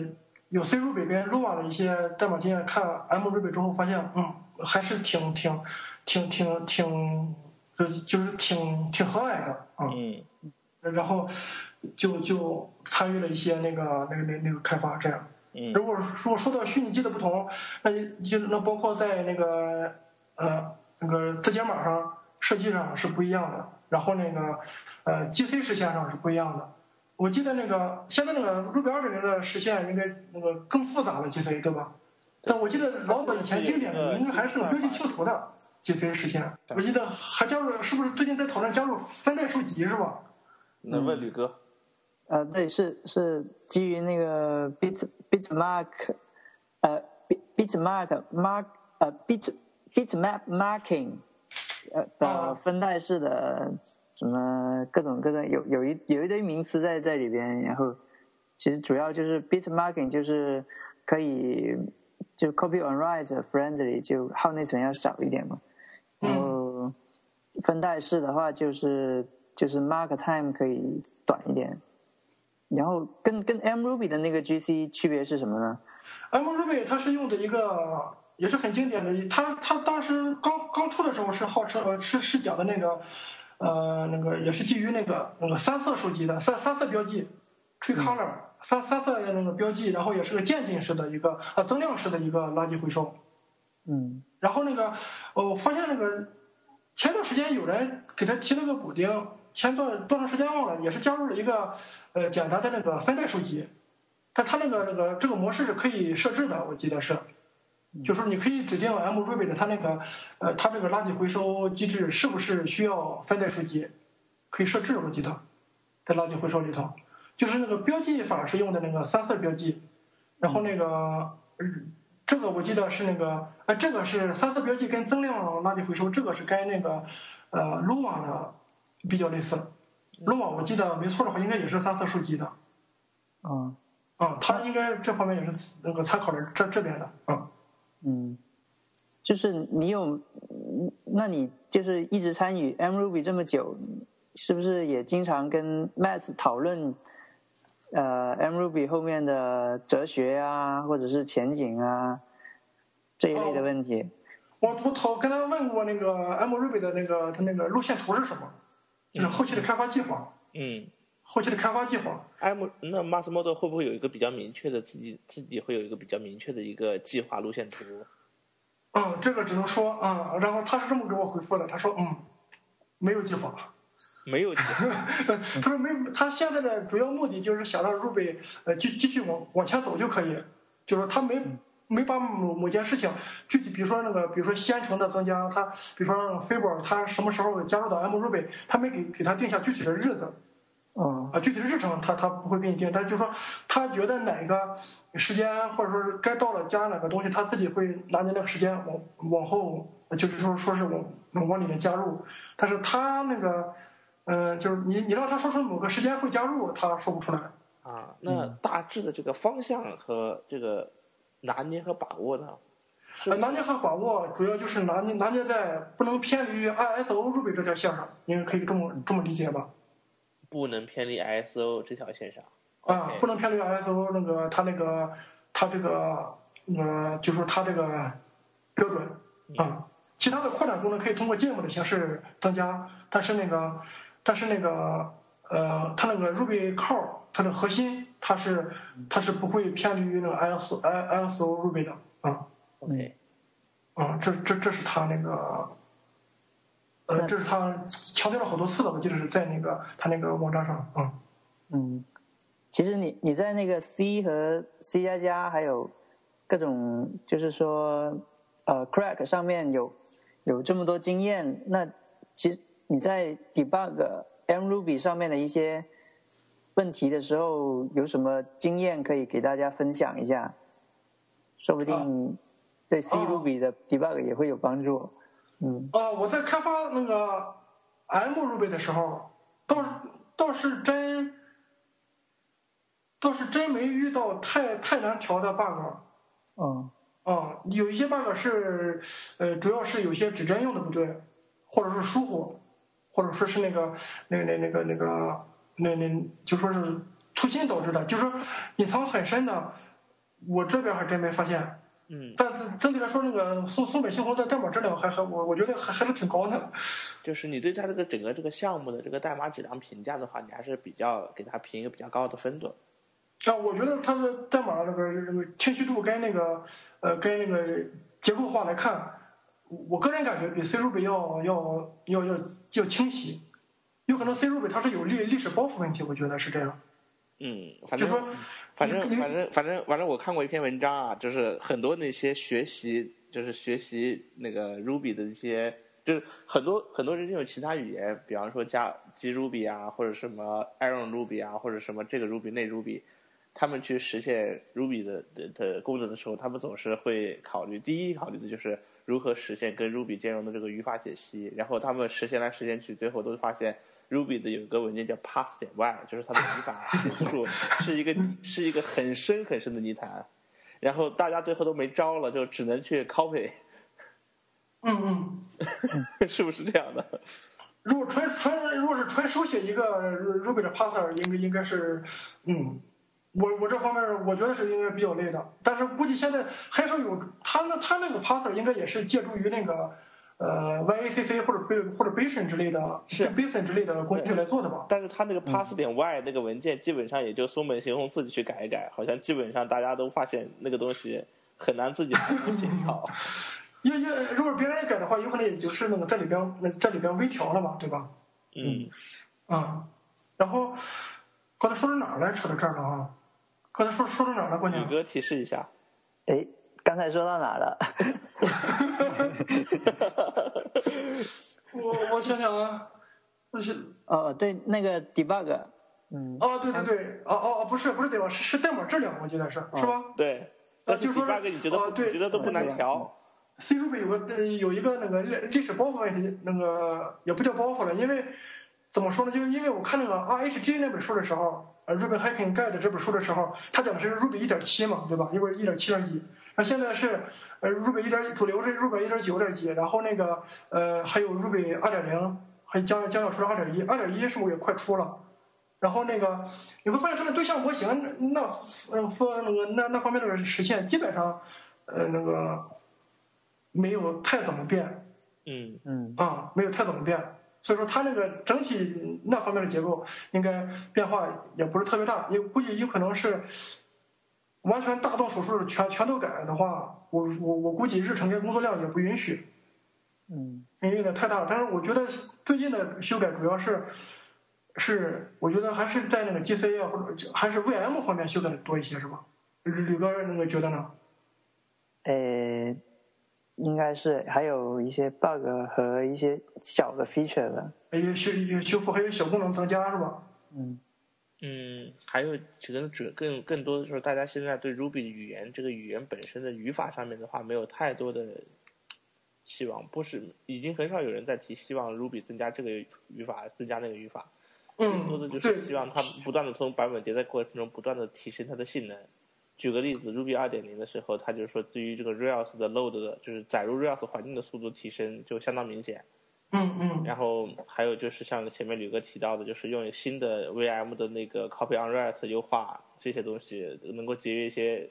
有 C Ruby 跟 Lua 的一些代码经验，看 M Ruby 之后发现，嗯，还是挺挺挺挺挺就就是挺挺和蔼的啊。嗯。然后就就参与了一些那个那个那那个开发，这样。嗯如果说说到虚拟机的不同，那就那包括在那个呃那个字节码上设计上是不一样的，然后那个呃 GC 实现上是不一样的。我记得那个现在那个 Ruby 二点零的实现应该那个更复杂了 GC 对吧？但我记得老早以前经典的应该还是有标记清除的 GC 实现。我记得还加入是不是最近在讨论加入分代数集是吧？那问吕哥，呃，对，是是基于那个 bit bitmark，呃 bit bitmark mark 呃 bit bitmap marking，呃的哦分代式的什么各种各种有有一有一堆名词在在里边，然后其实主要就是 bit marking 就是可以就 copy on write friendly 就耗内存要少一点嘛，然后分代式的话就是就是 mark time 可以短一点。然后跟跟 M Ruby 的那个 GC 区别是什么呢？M Ruby 它是用的一个也是很经典的，它它当时刚刚出的时候是号称呃是是讲的那个呃那个也是基于那个那个三色数集的三三色标记 tree color、三三色那个标记，然后也是个渐进式的一个呃增量式的一个垃圾回收。嗯然后那个呃我发现那个前段时间有人给他提了个补丁，前段多长时间忘了，也是加入了一个呃简单的那个分代数集，但它那个那个这个模式是可以设置的，我记得是，就是你可以指定 M Ruby 的它那个呃它这个垃圾回收机制是不是需要分代数集，可以设置，我记得在垃圾回收里头，就是那个标记法是用的那个三色标记，然后那个。嗯这个我记得是那个，呃，这个是三色标记跟增量垃圾回收，这个是跟那个，呃，Lua 的比较类似。Lua 我记得没错的话，应该也是三色数集的，啊啊，他应该这方面也是那个参考了这这边的，啊，嗯，就是你有，嗯那你就是一直参与 M Ruby 这么久，是不是也经常跟 Matt 讨论？呃，M Ruby 后面的哲学啊，或者是前景啊这一类的问题。我我讨跟他问过那个 M Ruby 的那个他那个路线图是什么，就是后期的开发计划，嗯后期的开发计划。，M 那 Mass Model 会不会有一个比较明确的自己自己会有一个比较明确的一个计划路线图？嗯，这个只能说啊、然后他是这么给我回复的，他说嗯，没有计划。没有计划。他说没有，他现在的主要目的就是想让 Ruby 呃继继续往往前走就可以，就是说他没没把某某件事情具体，比如说那个，比如说编程的增加，他比如说 Fiber 他什么时候加入到 M Ruby，他没给给他定下具体的日子哦，啊，具体的日程他他不会给你定，但是就说他觉得哪个时间或者说是该到了加哪个东西，他自己会拿你那个时间往往后，就是说说是往往里面加入，但是他那个。嗯，就是你你让他说出某个时间会加入，他说不出来。啊，那大致的这个方向和这个拿捏和把握呢？是呃拿捏和把握主要就是拿捏拿捏在不能偏离 ISO Ruby 这条线上，应该可以这么这么理解吧？不能偏离 ISO 这条线上。啊不能偏离 ISO 那个它那个它这个呃，就是它这个标准啊，其他的扩展功能可以通过 gem 的形式增加，但是那个，但是那个，呃，它那个 Ruby core 它的核心，它是它是不会偏离于那个 ISO I ISO Ruby 的啊 OK，啊，这这这是它那个，呃，这是他强调了好多次的，我记得是在那个他那个网站上啊。嗯，其实你你在那个 C 和 C 加加还有各种就是说呃 Crack 上面有有这么多经验，那其实你在 debug mRuby 上面的一些问题的时候，有什么经验可以给大家分享一下？说不定对 C 哦 Ruby 的 debug 也会有帮助。嗯啊，我在开发那个 M Ruby 的时候，倒是倒是真倒是真没遇到太太难调的 bug。嗯啊，有一些 bug 是，呃，主要是有些指针用的不对，或者是疏忽，或者说是那个那个那那个那个那那那就说是粗心导致的，就说隐藏很深的，我这边还真没发现。嗯，但是整体来说，那个松松本星红的代码质量还还我我觉得还还是挺高的。就是你对它这个整个这个项目的这个代码质量评价的话，你还是比较给它评一个比较高的分的。啊，我觉得它的代码那个那个清晰度跟那个呃跟那个结构化来看，我个人感觉比 C Ruby 要要要要要清晰。有可能 C Ruby 它是有历历史包袱问题，我觉得是这样。嗯，反正反正反正反正反正我看过一篇文章啊，就是很多那些学习就是学习那个 Ruby 的一些，就是很多很多人用其他语言，比方说加 G Ruby 啊，或者什么 Iron Ruby 啊，或者什么这个 Ruby 那 Ruby，他们去实现 Ruby 的的的功能的时候，他们总是会考虑第一考虑的就是如何实现跟 Ruby 兼容的这个语法解析，然后他们实现来实现去，最后都发现 Ruby 的有一个文件叫 pass 点 y，就是它的语法解析数是一个是一个很深很深的泥潭，然后大家最后都没招了，就只能去 copy，嗯嗯，是不是这样的？如果纯纯如果是纯手写一个 Ruby 的 parser，应该应该是嗯。我我这方面我觉得是应该比较累的，但是估计现在很少有他那他那个 parser 应该也是借助于那个呃 YACC 或者 B 或者 Basin 之类的是 Basin 之类的工具来做的吧？但是它那个 pass 点 y 那个文件基本上也就松本行宏自己去改一改，好像基本上大家都发现那个东西很难自己协调。因因如果别人改的话，有可能也就是那个这里边那这里边微调了吧，对吧？嗯，啊、然后刚才说到哪儿来？扯到这儿了啊？刚才说说到哪儿了？关键宇哥提示一下。哎，刚才说到哪了？我我想想啊，我是哦，对，那个 debug，嗯，哦，对对对，哦哦哦，不是不是 debug，？是是代码质量，我记得是是吧？对，但是就说 debug 你觉得对你觉得都不难调？C Ruby 有个呃有一个那个历历史包袱问题，那个也不叫包袱了，因为怎么说呢？就是因为我看那个 RHG 那本书的时候，呃，Ruby Hacking Guide 这本书的时候，他讲的是 Ruby 一点七嘛，对吧？一会儿一点七点几，那现在是呃 Ruby 一点主流是 Ruby 一点九点几，然后那个呃还有 Ruby 二点零，还将将要出二点一，二点一是不是也快出了？然后那个你会发现它的对象模型那呃方那个那那方面的实现基本上呃那个没有太怎么变嗯嗯啊，没有太怎么变。所以说它那个整体那方面的结构应该变化也不是特别大，也估计有可能是完全大动手术全全都改的话，我我我估计日程跟工作量也不允许，嗯因为有点太大了。但是我觉得最近的修改主要是是我觉得还是在那个 GC 啊或者还是 VM 方面修改的多一些，是吧？吕吕哥那个觉得呢？呃，应该是还有一些 bug 和一些小的 feature 吧。还有修有修复，还有小功能增加，是吧？嗯嗯，还有可能主更更多的就是大家现在对 Ruby 语言这个语言本身的语法上面的话，没有太多的期望，不是已经很少有人在提希望 Ruby 增加这个语法，增加那个语法。更多的就是希望它不断的从版本迭代过程中不断的提升它的性能。举个例子，Ruby 二点零的时候，它就是说对于这个 Rails 的 load 的，就是载入 Rails 环境的速度提升就相当明显。嗯嗯然后还有就是像前面吕哥提到的，就是用新的 VM 的那个 Copy on Write 优化这些东西，能够节约一些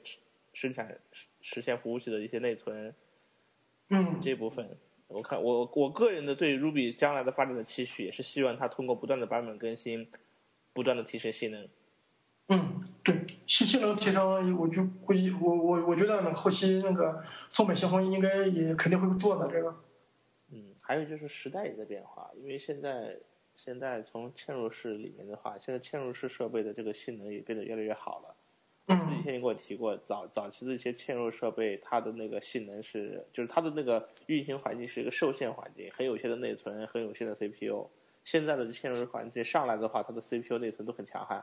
生产实实现服务器的一些内存嗯这部分。我看我我个人的对 Ruby 将来的发展的期许，也是希望它通过不断的版本更新，不断的提升性能。嗯，对，性性能提升，我就估计我我我觉得呢，后期那个松本新婚应该也肯定会做的这个。嗯，还有就是时代也在变化，因为现在现在从嵌入式里面的话，现在嵌入式设备的这个性能也变得越来越好了。之嗯前你给我提过，早早期的一些嵌入设备，它的那个性能是，就是它的那个运行环境是一个受限环境，很有限的内存，很有限的 CPU。现在的嵌入式环境上来的话，它的 CPU 内存都很强悍。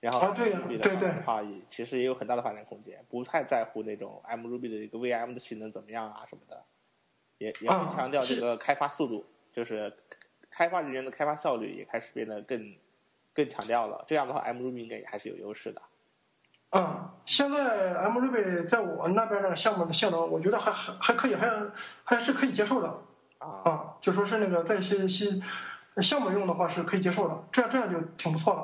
然后 Ruby 的话也其实也有很大的发展空间，不太在乎那种 M Ruby 的一个 VM 的性能怎么样啊什么的，也也啊会强调这个开发速度，就是开发人员的开发效率也开始变得更更强调了。这样的话，M Ruby 应该也还是有优势的。啊，现在 M Ruby 在我那边的项目的性能，我觉得还还还可以，还还是可以接受的啊，啊。就说是那个在一些些项目用的话是可以接受的，这样这样就挺不错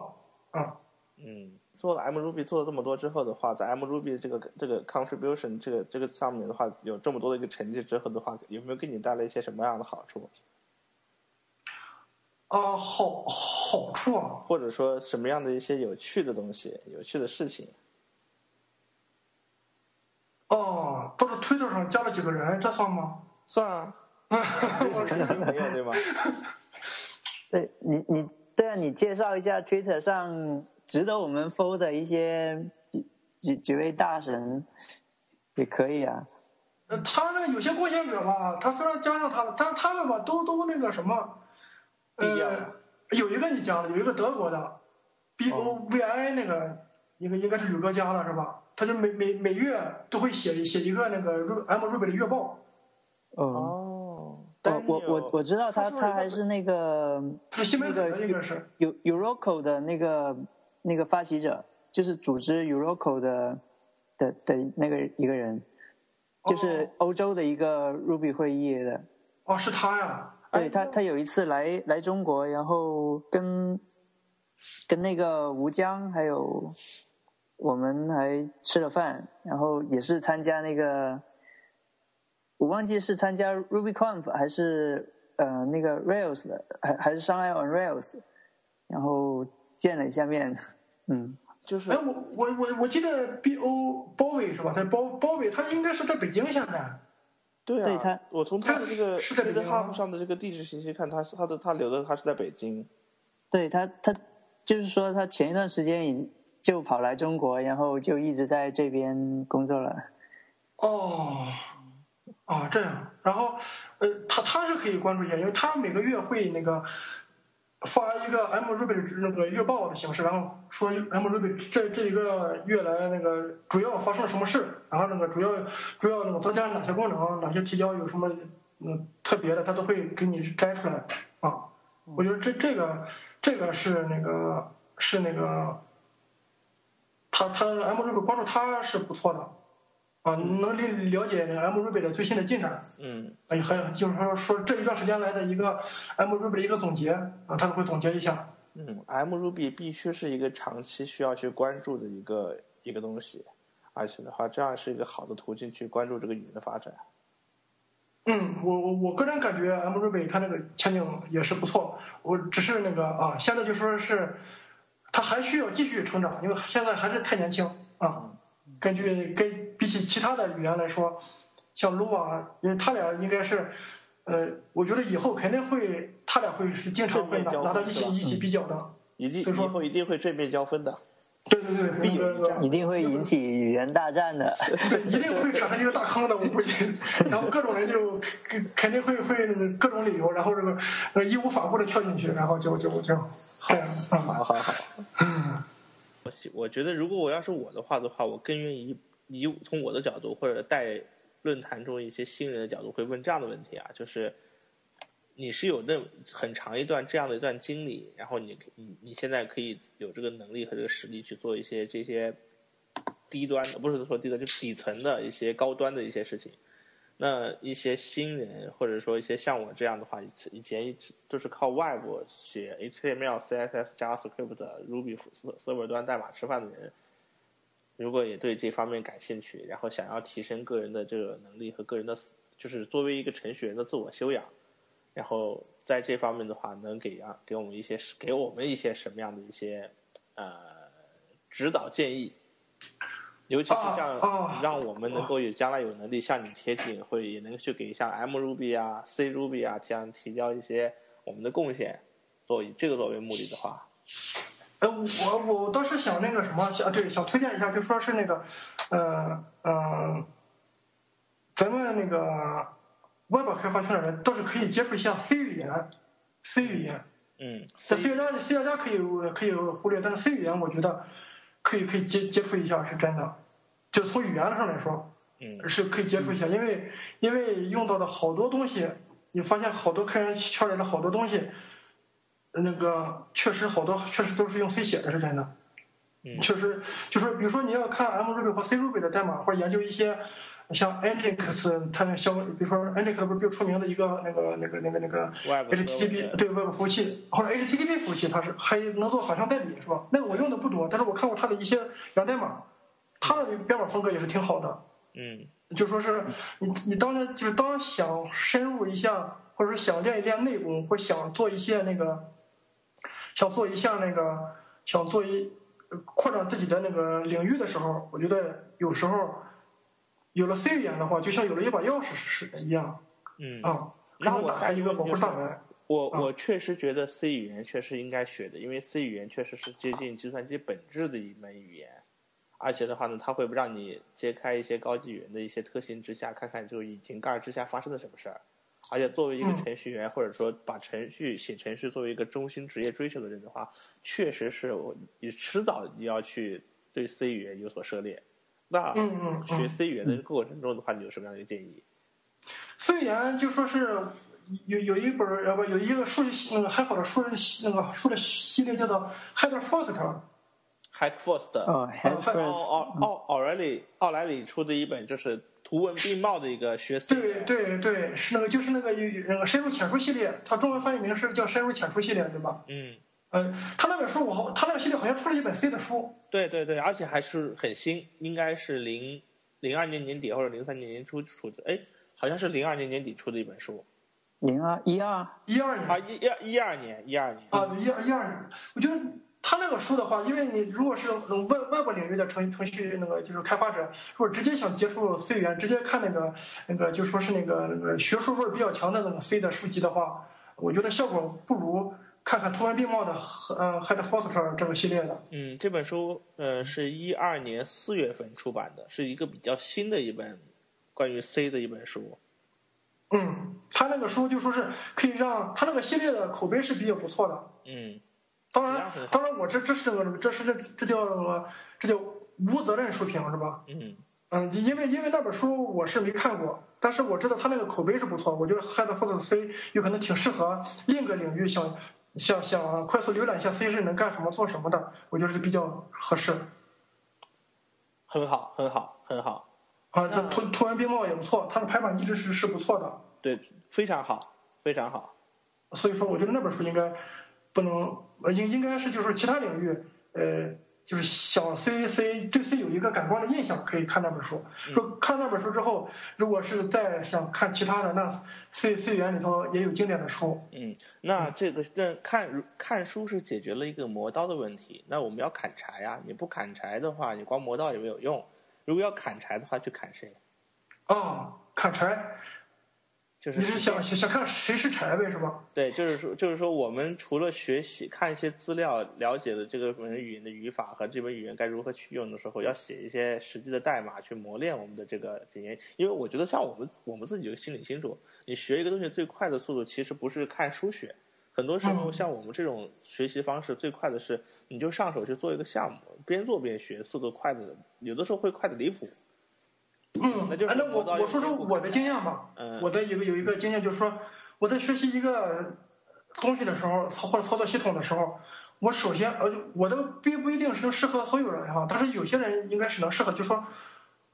的啊。嗯，做了 M Ruby 做了这么多之后的话，在 M Ruby 这个这个 contribution 这个这个上面的话，有这么多的一个成绩之后的话，有没有给你带来一些什么样的好处，啊，好好处啊，或者说什么样的一些有趣的东西、有趣的事情？哦，倒是推特上加了几个人，这算吗？算啊，我是新朋友对吗？对你，你对啊，你介绍一下 Twitter 上值得我们 follow 的一些几几几位大神，也可以啊。呃他那个有些贡献者吧，他虽然加上他了，但是他们吧都都那个什么，呃，有一个你加了，有一个德国的，B O V I 那个，应该应该是吕哥加了是吧？他就每每每月都会写写一个那个 Ru- M Ruby 的月报，哦，哦，我我我我知道他他还是那个是西门子的应该是。有 Euroco 的那个那个发起者，就是组织 Euroco 的的的那个一个人，就是欧洲的一个 Ruby 会议的。哦，是他呀。对他，他有一次来来中国，然后跟跟那个吴江还有我们还吃了饭，然后也是参加那个，我忘记是参加 RubyConf 还是呃那个 Rails 的，还还是上海 on Rails，然后见了一下面，嗯，就是哎，我我我我记得 B O 包伟是吧？他包包伟，他应该是在北京现在。对啊，对他我从他的这个是在北 Twitter 京吗 Hub 上的这个地址信息看，他是他的他留的他是在北京。对他他就是说他前一段时间已经就跑来中国，然后就一直在这边工作了。哦，啊，这样，然后，呃，他他是可以关注一下，因为他每个月会那个发一个 M Ruby 那个月报的形式，然后说 M Ruby 这这一个月来那个主要发生了什么事，然后那个主要主要那个增加哪些功能，哪些提交有什么嗯特别的，他都会给你摘出来啊。我觉得这这个这个是那个是那个，他他 M Ruby 关注他是不错的。啊，能了了解那个 M Ruby 的最新的进展，嗯，哎，还有就是说说这一段时间来的一个 M Ruby 的一个总结啊，他都会总结一下。嗯，M Ruby 必须是一个长期需要去关注的一个一个东西，而且的话，这样是一个好的途径去关注这个语言的发展。嗯，我我我个人感觉 M Ruby 它那个前景也是不错，我只是那个啊，现在就说是它还需要继续成长，因为现在还是太年轻啊。根据跟比起其他的语言来说，像 Lua，因为他俩应该是，呃，我觉得以后肯定会，他俩会是经常会拿到一起一起比较的。一定以所以说后一定会正面交锋的。对对对，必有一那个一定会引起语言大战的。对，一定会产生一个大坑的，我估计。然后各种人就肯肯定会会各种理由，然后这个呃义无反顾的跳进去，然后就就就这样啊。好好好。我觉得，如果我要是我的话的话，我更愿意以从我的角度或者带论坛中一些新人的角度，会问这样的问题啊，就是你是有那很长一段这样的一段经历，然后你你你现在可以有这个能力和这个实力去做一些这些低端的，不是说低端，就底层的一些高端的一些事情。那一些新人，或者说一些像我这样的话，以以前一直都是靠外部写 HTML、CSS、JavaScript、Ruby server 端代码吃饭的人，如果也对这方面感兴趣，然后想要提升个人的这个能力和个人的就是作为一个程序员的自我修养，然后在这方面的话，能给啊给我们一些给我们一些什么样的一些呃指导建议，尤其是像让我们能够有将来有能力向你贴近，会也能去给像 M Ruby 啊、C Ruby 啊这样提交一些我们的贡献，做以这个作为目的的话，呃，我我倒是想那个什么，想对想推荐一下，就说是那个，呃呃，咱们那个 Web 开发圈的人倒是可以接触一下 C 语言，C 语言。嗯，C 语言 C 语言可以可以忽略，但是 C 语言我觉得可以可以接接触一下，是真的。就从语言上来说，嗯是可以接触一下，因为因为用到的好多东西，你发现好多开源圈里的好多东西，那个确实好多确实都是用 C 写的，是真的。嗯确实就是比如说你要看 M Ruby 或 C Ruby 的代码，或者研究一些像 Nginx 它那相，比如说 Nginx 不是比较出名的一个那个那个那个那个 HTTP 对 Web 服务器，或者 HTTP 服务器，它是还能做反向代理是吧？那个我用的不多，但是我看过它的一些源代码，它的编码风格也是挺好的。嗯就说是你你当然就是当想深入一下，或者说想练一练内功，或想做一些那个，想做一下那个，想做一扩展自己的那个领域的时候，我觉得有时候有了 C 语言的话，就像有了一把钥匙似的一样嗯。啊，可能那我打开一个保护大门。啊我我确实觉得 C 语言确实应该学的，因为 C 语言确实是接近计算机本质的一门语言，而且的话呢，它会让你揭开一些高级语言的一些特性之下，看看这个引擎盖之下发生了什么事儿。而且作为一个嗯程序员，或者说把程序写程序作为一个中心职业追求的人的话，确实是我你迟早你要去对 C 语言有所涉猎。那嗯嗯学嗯 C 语言的过程中的话，你有什么样的一个建议？C 语言就说是有有一本儿呃不有一个数那个很好的数那个数的系列叫做 Header First。Hack First，哦，Head 奥 First，奥奥奥莱里奥莱里出的一本就是图文并茂的一个学 C 对对对，是那个就是那个有那个深入浅出系列，它中文翻译名是叫深入浅出系列，对吧？嗯，嗯，他那本书我，他那个系列好像出了一本 C 的书，对对对，而且还是很新，应该是零零二年年底或者零三年年初出的，哎，好像是零二年年底出的一本书。零二一二，一二年。啊，一一一二年一二年，啊，一二一二年，我觉得他那个书的话，因为你如果是嗯外外部领域的程程序那个就是开发者，如果直接想接触 C 语言，直接看那个那个就说是那个那个学术味儿比较强的那个 C 的书籍的话，我觉得效果不如看看图文并茂的呃 Head Foster 这个系列的。嗯，这本书呃是一二年四月份出版的，是一个比较新的一本关于 C 的一本书。嗯，他那个书就说是可以让他那个系列的口碑是比较不错的。嗯当然当然我这这是那个这是这这叫什么？这叫无责任书评是吧？嗯嗯，因为因为那本书我是没看过，但是我知道他那个口碑是不错。我觉得 Head First C 有可能挺适合另一个领域想想想快速浏览一下 C 是能干什么做什么的，我觉得是比较合适。很好，很好，很好，啊，这突突然并茂也不错，它的排版一直是是不错的。对，非常好，非常好。所以说，我觉得那本书应该不能，呃应应该是就是其他领域，呃，就是想 C C 对 C 有一个感官的印象，可以看那本书。说看那本书之后，如果是再想看其他的，那 C C 语言里头也有经典的书。嗯，那这个那看看书是解决了一个磨刀的问题，那我们要砍柴呀、你不砍柴的话，你光磨刀也没有用。如果要砍柴的话，去砍谁？啊，砍柴，就是你是想想想看谁是柴呗，是吧？对，就是说，就是说，我们除了学习、看一些资料，了解的这个本语言的语法和这门语言该如何去用的时候，要写一些实际的代码去磨练我们的这个经验。因为我觉得，像我们我们自己就心里清楚，你学一个东西最快的速度，其实不是看书学，很多时候嗯像我们这种学习方式，最快的是你就上手去做一个项目，边做边学，速度快的有的时候会快的离谱。嗯，那就是哎那我我说说我的经验吧。嗯我的一个有一个经验就是说，我在学习一个东西的时候，操或者操作系统的时候，我首先呃，我这个并不一定是适合所有人哈，但是有些人应该是能适合，就是说。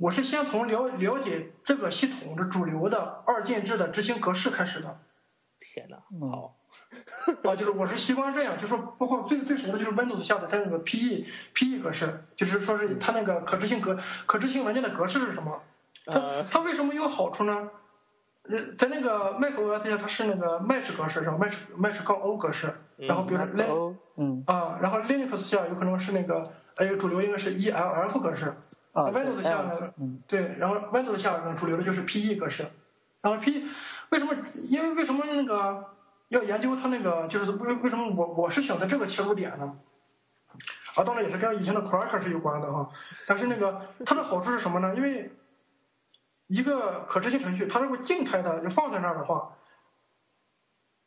我是先从了了解这个系统的主流的二进制的执行格式开始的，天哪，嗯好，啊，就是我是习惯这样，就是说包括最最熟的就是 Windows 下的它那个 PE PE 格式，就是说是它那个可执行格可执行文件的格式是什么？它呃，它为什么有好处呢？呃，在那个 macOS 下，它是那个 Mesh 格式是吧？Mesh Mesh 杠 O 格式，然后比如说 Lin 哦，嗯，啊，然后 Linux 下有可能是那个，哎，主流应该是 ELF 格式。啊 Windows 下呢对，然后 Windows 下呢主流的就是 PE 格式，然后 PE 为什么？因为为什么那个要研究它那个就是为为什么我我是选择这个切入点呢？啊，当然也是跟以前的 Cracker 是有关的哈，但是那个它的好处是什么呢？因为一个可执行程序，它如果静态的就放在那儿的话，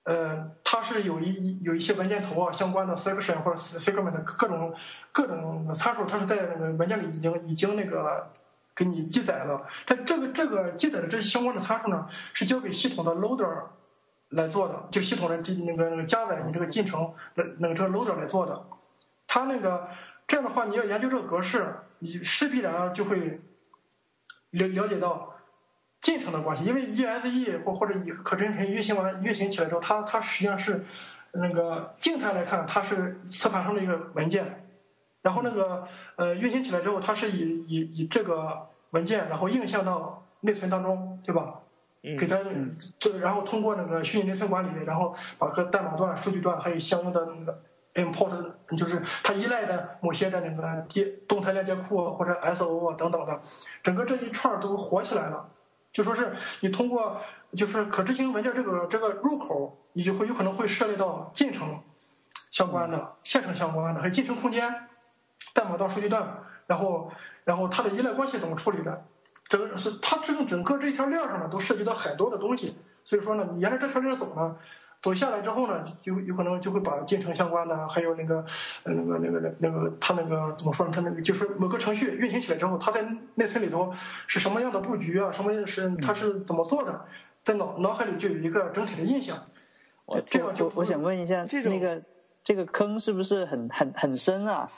呃，它是有一有一些文件头啊相关的 section 或者 segment 各种各种参数，它是在那个文件里已经已经那个给你记载了。但这个这个记载的这些相关的参数呢，是交给系统的 loader 来做的，就系统的那个那个加载你这个进程那那个这个 loader 来做的。它那个这样的话，你要研究这个格式，你势必然就会了了解到。进程的关系，因为 ESE 或或者以可执行程序运行完运行起来之后，它它实际上是那个静态来看，它是磁盘上的一个文件，然后那个呃运行起来之后，它是以以以这个文件然后映像到内存当中，对吧？给它这然后通过那个虚拟内存管理，然后把个代码段、数据段还有相应的那个 import，就是它依赖的某些的那个电动态链接库或者 SO 啊等等的，整个这一串都活起来了。就说是你通过就是可执行文件这个这个入口，你就会有可能会涉猎到进程相关的、线程相关的，还有进程空间、代码到数据段，然后然后它的依赖关系怎么处理的，整是它这个整个这一条链上呢都涉及到很多的东西，所以说呢，你沿着这条链走呢。走下来之后呢，就有可能就会把进程相关的，还有那个，呃，那个、那个、那个，它那个怎么说呢？它那个就是某个程序运行起来之后，它在内存里头是什么样的布局啊？什么是它是怎么做的？在脑脑海里就有一个整体的印象。我这样就我想问一下，这种那个这个坑是不是很很很深啊？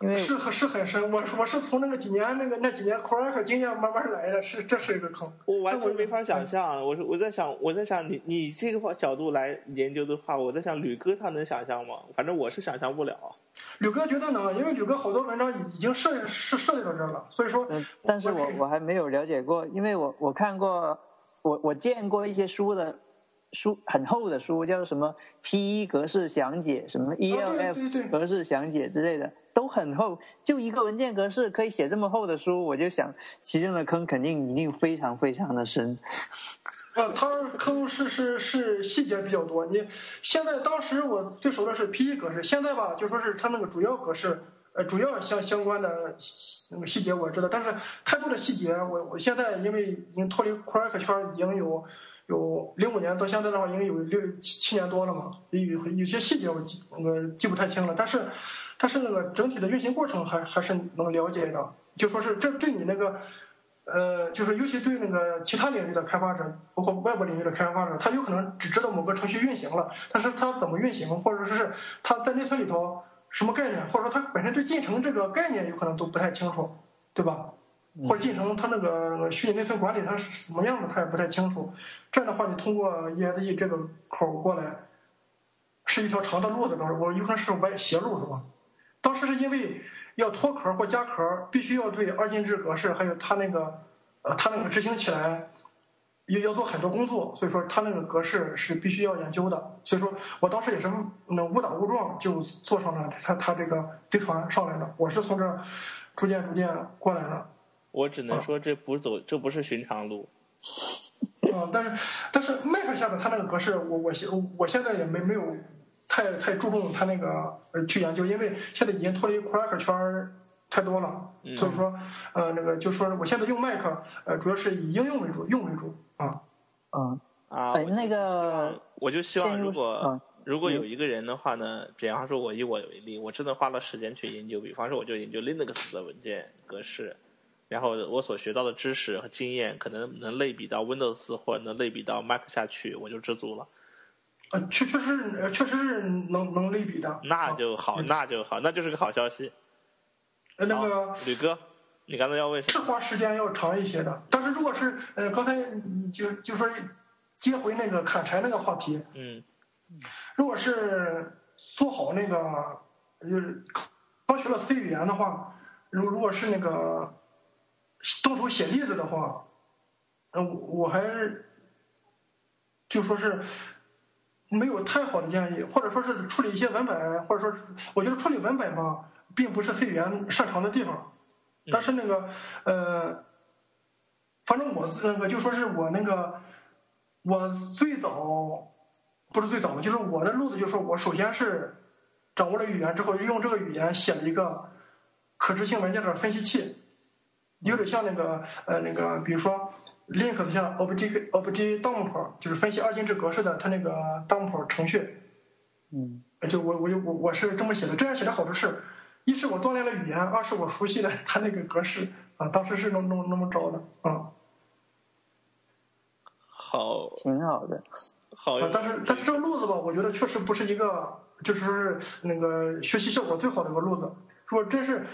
因为是是很深。我我是从那个几年那个那几年 Cracker 经验慢慢来的，是这是一个坑。我完全没法想象。我是我在想，我在想你你这个角度来研究的话，我在想吕哥他能想象吗？反正我是想象不了。吕哥觉得能，因为吕哥好多文章已经设是设计到这儿了，所以说。嗯，但是我我还没有了解过，因为我我看过，我我见过一些书的书很厚的书，叫做什么 PE 格式详解，什么哦对对 ELF 格式详解之类的，都很厚。就一个文件格式可以写这么厚的书，我就想其中的坑肯定一定非常非常的深。呃，它坑是是是细节比较多。你现在当时我最熟的是 PE 格式，现在吧就说是它那个主要格式，呃，主要相相关的那个细节我知道，但是太多的细节，我我现在因为已经脱离 Crack 圈已经有有零五年到现在的话，因为有六七七年多了嘛，有有些细节我记那个记不太清了，但是但是那个整体的运行过程还还是能了解的，就说是这对你那个。呃，就是尤其对那个其他领域的开发者，包括外部领域的开发者，他有可能只知道某个程序运行了，但是他怎么运行，或者说是他在内存里头什么概念，或者说他本身对进程这个概念有可能都不太清楚，对吧？或者进程它那个虚拟内存管理它是什么样的，他也不太清楚。这样的话，你通过 ESE 这个口过来，是一条长的路子，当时我有可能是歪斜路，是吧？当时是因为。要脱壳或加壳，必须要对二进制格式，还有它那个，呃，它那个执行起来，要要做很多工作，所以说它那个格式是必须要研究的。所以说我当时也是那误打误撞就坐上了它它这个飞船上来的。我是从这逐渐逐渐过来的。我只能说这不走，这不是寻常路。啊，但是但是 Mac 下的它那个格式，我我现我现在也没没有。太太注重它那个呃去研究，因为现在已经脱离 Cracker 圈儿太多了，所以说呃那个就说我现在用 Mac 呃主要是以应用为主，用为主啊。啊啊，哎那个我就希望如果嗯如果有一个人的话呢，比方说我以我为例，我真的花了时间去研究，比方说我就研究 Linux 的文件格式，然后我所学到的知识和经验可能能类比到 Windows 或者能类比到 Mac 下去，我就知足了。呃，确确实确实是能能类比的，那就好，那就好，那就是个好消息。呃，那个吕哥，你刚才要问什是花时间要长一些的，但是如果是呃刚才就就说接回那个砍柴那个话题，嗯，如果是做好那个就是刚学了 C 语言的话，如如果是那个动手写例子的话，呃，我还是就说是没有太好的建议，或者说是处理一些文本，或者说我觉得处理文本吧，并不是 C 语言擅长的地方。但是那个呃，反正我那个就说是我那个我最早不是最早的，就是我的路子，就是我首先是掌握了语言之后，用这个语言写了一个可执行文件的分析器，有点像那个呃那个，比如说 Linux 像 Object Object Dump，就是分析二进制格式的它那个 Dump 程序。嗯，就我我就我我是这么写的，这样写的好处是，一是我锻炼了语言，二是我熟悉了它那个格式啊，当时是那么那么那么着的啊。好挺好的。好啊，但是但是这个路子吧，我觉得确实不是一个，就是说是那个学习效果最好的一个路子。如果真是，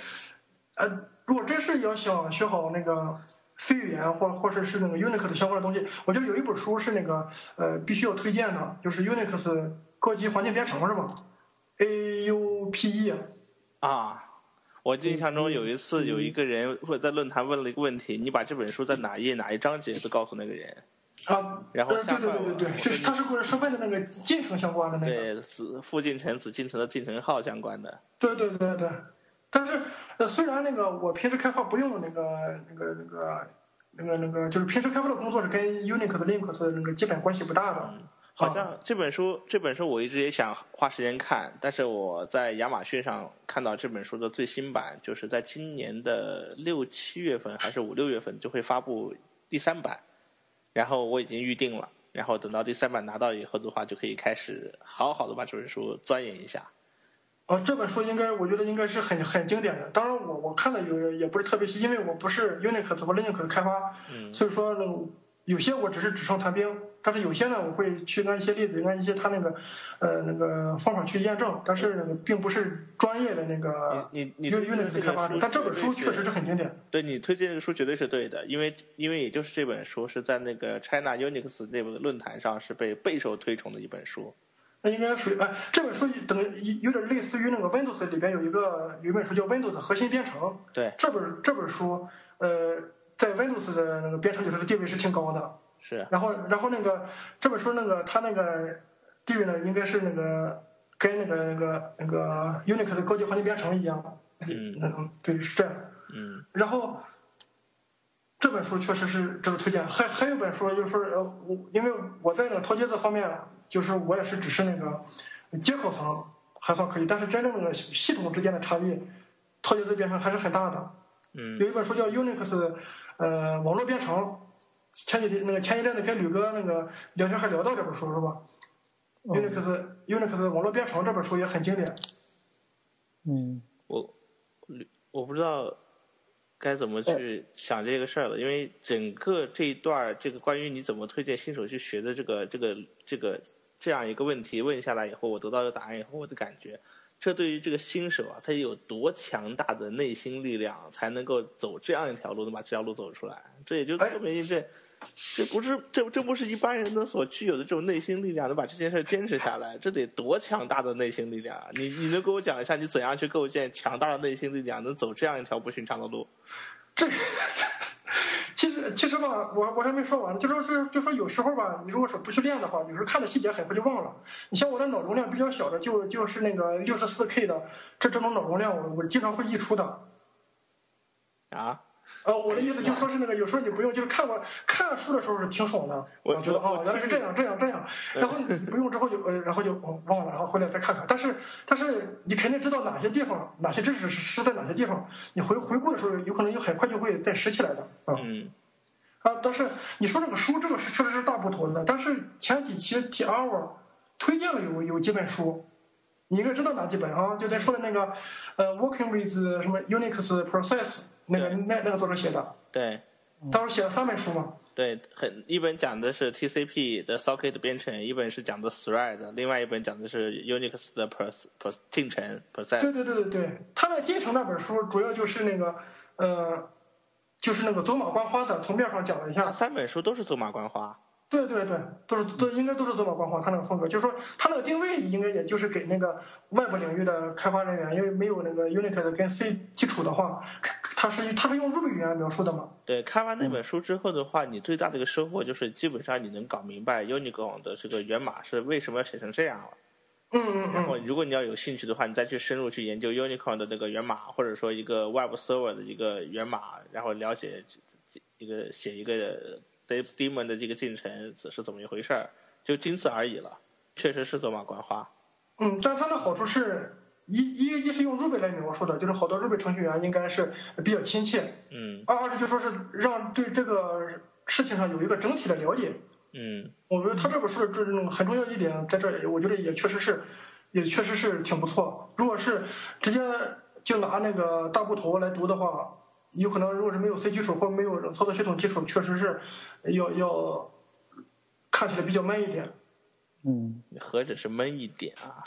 呃，如果真是要想学好那个 C 语言或或者是那个 Unix 的相关的东西，我觉得有一本书是那个呃必须要推荐的，就是 Unix 高级环境编程是吧？A U P E 啊！我印象中有一次有一个人或者在论坛问了一个问题，你把这本书在哪一页哪一章节都告诉那个人。啊，然后呃对对对对就，是他是跟是问的那个进程相关的那个。对子附进程、子进程的进程号相关的。对对对对，但是呃，虽然那个我平时开发不用那个那个那个那个那个，就是平时开发的工作是跟 Unix 的 Linux 那个基本关系不大的。好像这本书，这本书我一直也想花时间看，但是我在亚马逊上看到这本书的最新版，就是在今年的六七月份还是五六月份就会发布第三版，然后我已经预定了，然后等到第三版拿到以后的话，就可以开始好好的把这本书钻研一下。啊，这本书应该我觉得应该是很很经典的。当然我我看的有也不是特别细，因为我不是 Unix 和 Linux 的开发，嗯所以说呢有些我只是纸上谈兵，但是有些呢我会去按一些例子，按一些他那个呃那个方法去验证，但是那个并不是专业的那个你你 U 推荐的 Unix 开发者但这本书确实是很经典。对你推荐这个书绝对是对的，因为因为也就是这本书是在那个 China Unix 那个论坛上是被备受推崇的一本书。那应该属于哎，这本书等于有点类似于那个 Windows 里边有一个有一本书叫 Windows 核心编程，对，这本这本书呃在 Windows 的那个编程里头的地位是挺高的。是然后然后那个这本书那个它那个地位呢，应该是那个跟那个那个那个 Unix 的高级环境编程一样。嗯嗯，对，是这样。嗯然后这本书确实是值得推荐。还还有本书，就是说，呃，我因为我在那个头接字方面，就是我也是只是那个接口层还算可以，但是真正那个系统之间的差异，套接字编程还是很大的。嗯有一本书叫 Unix，呃，网络编程。前几天那个前一阵子跟吕哥那个聊天还聊到这本书是吧、u n i x Unix 网络编程这本书也很经典。嗯，我我不知道该怎么去想这个事儿了，因为整个这一段这个关于你怎么推荐新手去学的这个这个这个这样一个问题问下来以后，我得到的答案以后，我的感觉，这对于这个新手啊，他有多强大的内心力量，才能够走这样一条路，能把这条路走出来？这也就说明这。这不是这这不是一般人的所具有的这种内心力量，能把这件事坚持下来，这得多强大的内心力量啊！你你能给我讲一下，你怎样去构建强大的内心力量，能走这样一条不寻常的路？这其实其实吧，我我还没说完呢，就说是就说有时候吧，你如果说不去练的话，有时候看的细节很快就忘了。你像我的脑容量比较小的，就就是那个六十四 K 的，这这种脑容量我我经常会溢出的。啊？呃，我的意思就说是那个，有时候你不用，就是看我看书的时候是挺爽的，我觉得我哦，原来是这样这样这样，然后你不用之后就呃，然后就哦忘了，然后回来再看看。但是但是你肯定知道哪些地方，哪些知识是是在哪些地方，你回回顾的时候，有可能就很快就会再拾起来的啊。嗯啊，但是你说这个书，这个是确实是大不同的。但是前几期 T Hour 推荐了有有几本书，你应该知道哪几本啊？就咱说的那个，呃，Working with 什么 Unix Process 那个那那个作者写的，对当时写了三本书吗？对，很一本讲的是 TCP 的 socket 编程，一本是讲的 thread，另外一本讲的是 Unix 的 process 进程 process。对对对对对，他的进程那本书主要就是那个，呃，就是那个走马观花的从面上讲了一下。那三本书都是走马观花。对对对，都是都应该都是走马观花，他那个风格，就是说他那个定位应该也就是给那个外部领域的开发人员，因为没有那个 Unix 跟 C 基础的话，他是他是用 Ruby 语言描述的嘛。对，看完那本书之后的话，你最大的一个收获就是，基本上你能搞明白 Unicron 的这个源码是为什么要写成这样了。嗯嗯然后，嗯，如果你要有兴趣的话，你再去深入去研究 Unicron 的那个源码，或者说一个 Web Server 的一个源码，然后了解一个写一个 daemon 的这个进程是怎么一回事儿，就仅此而已了。确实是走马观花。嗯，但它的好处是一一一是用 Ruby 来描述的，就是好多 Ruby 程序员应该是比较亲切。嗯二二是就说是让对这个事情上有一个整体的了解。嗯我觉得他这本书的这种很重要一点，在这里，我觉得也确实是，也确实是挺不错。如果是直接就拿那个大部头来读的话，有可能如果是没有 C 基础或者没有操作系统基础，确实是要要看起来比较闷一点，嗯，何止是闷一点啊，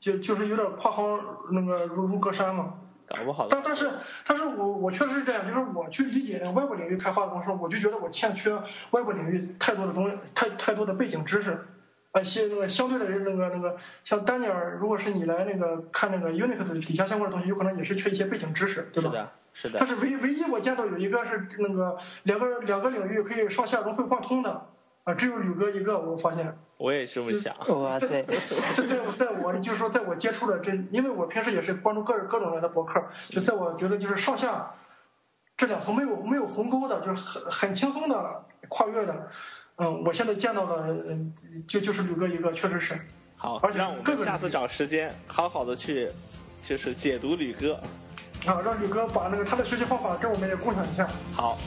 就就是有点跨行那个如如隔山嘛。搞不好但但是但是我我确实是这样，就是我去理解外部领域开发的时候，我就觉得我欠缺外部领域太多的东西，太太多的背景知识。啊，相那个相对的那个那个，像丹尼尔，如果是你来那个看那个 Unix 底下相关的东西，有可能也是缺一些背景知识，对吧？是的，是的他，是唯唯一我见到有一个是那个两个两个领域可以上下融会贯通的，啊，只有吕哥一个，我发现。我也这么想。哇塞，在在我在我就是说，在我接触的这，因为我平时也是关注各各种人的博客，就在我觉得就是上下这两层没有没有鸿沟的，就是很很轻松的跨越的。嗯，我现在见到的，嗯，就就是吕哥一个，确实是。好而，且让我们下次找时间好好的去，就是解读吕哥。让宇哥把那个他的学习方法跟我们也共享一下。好，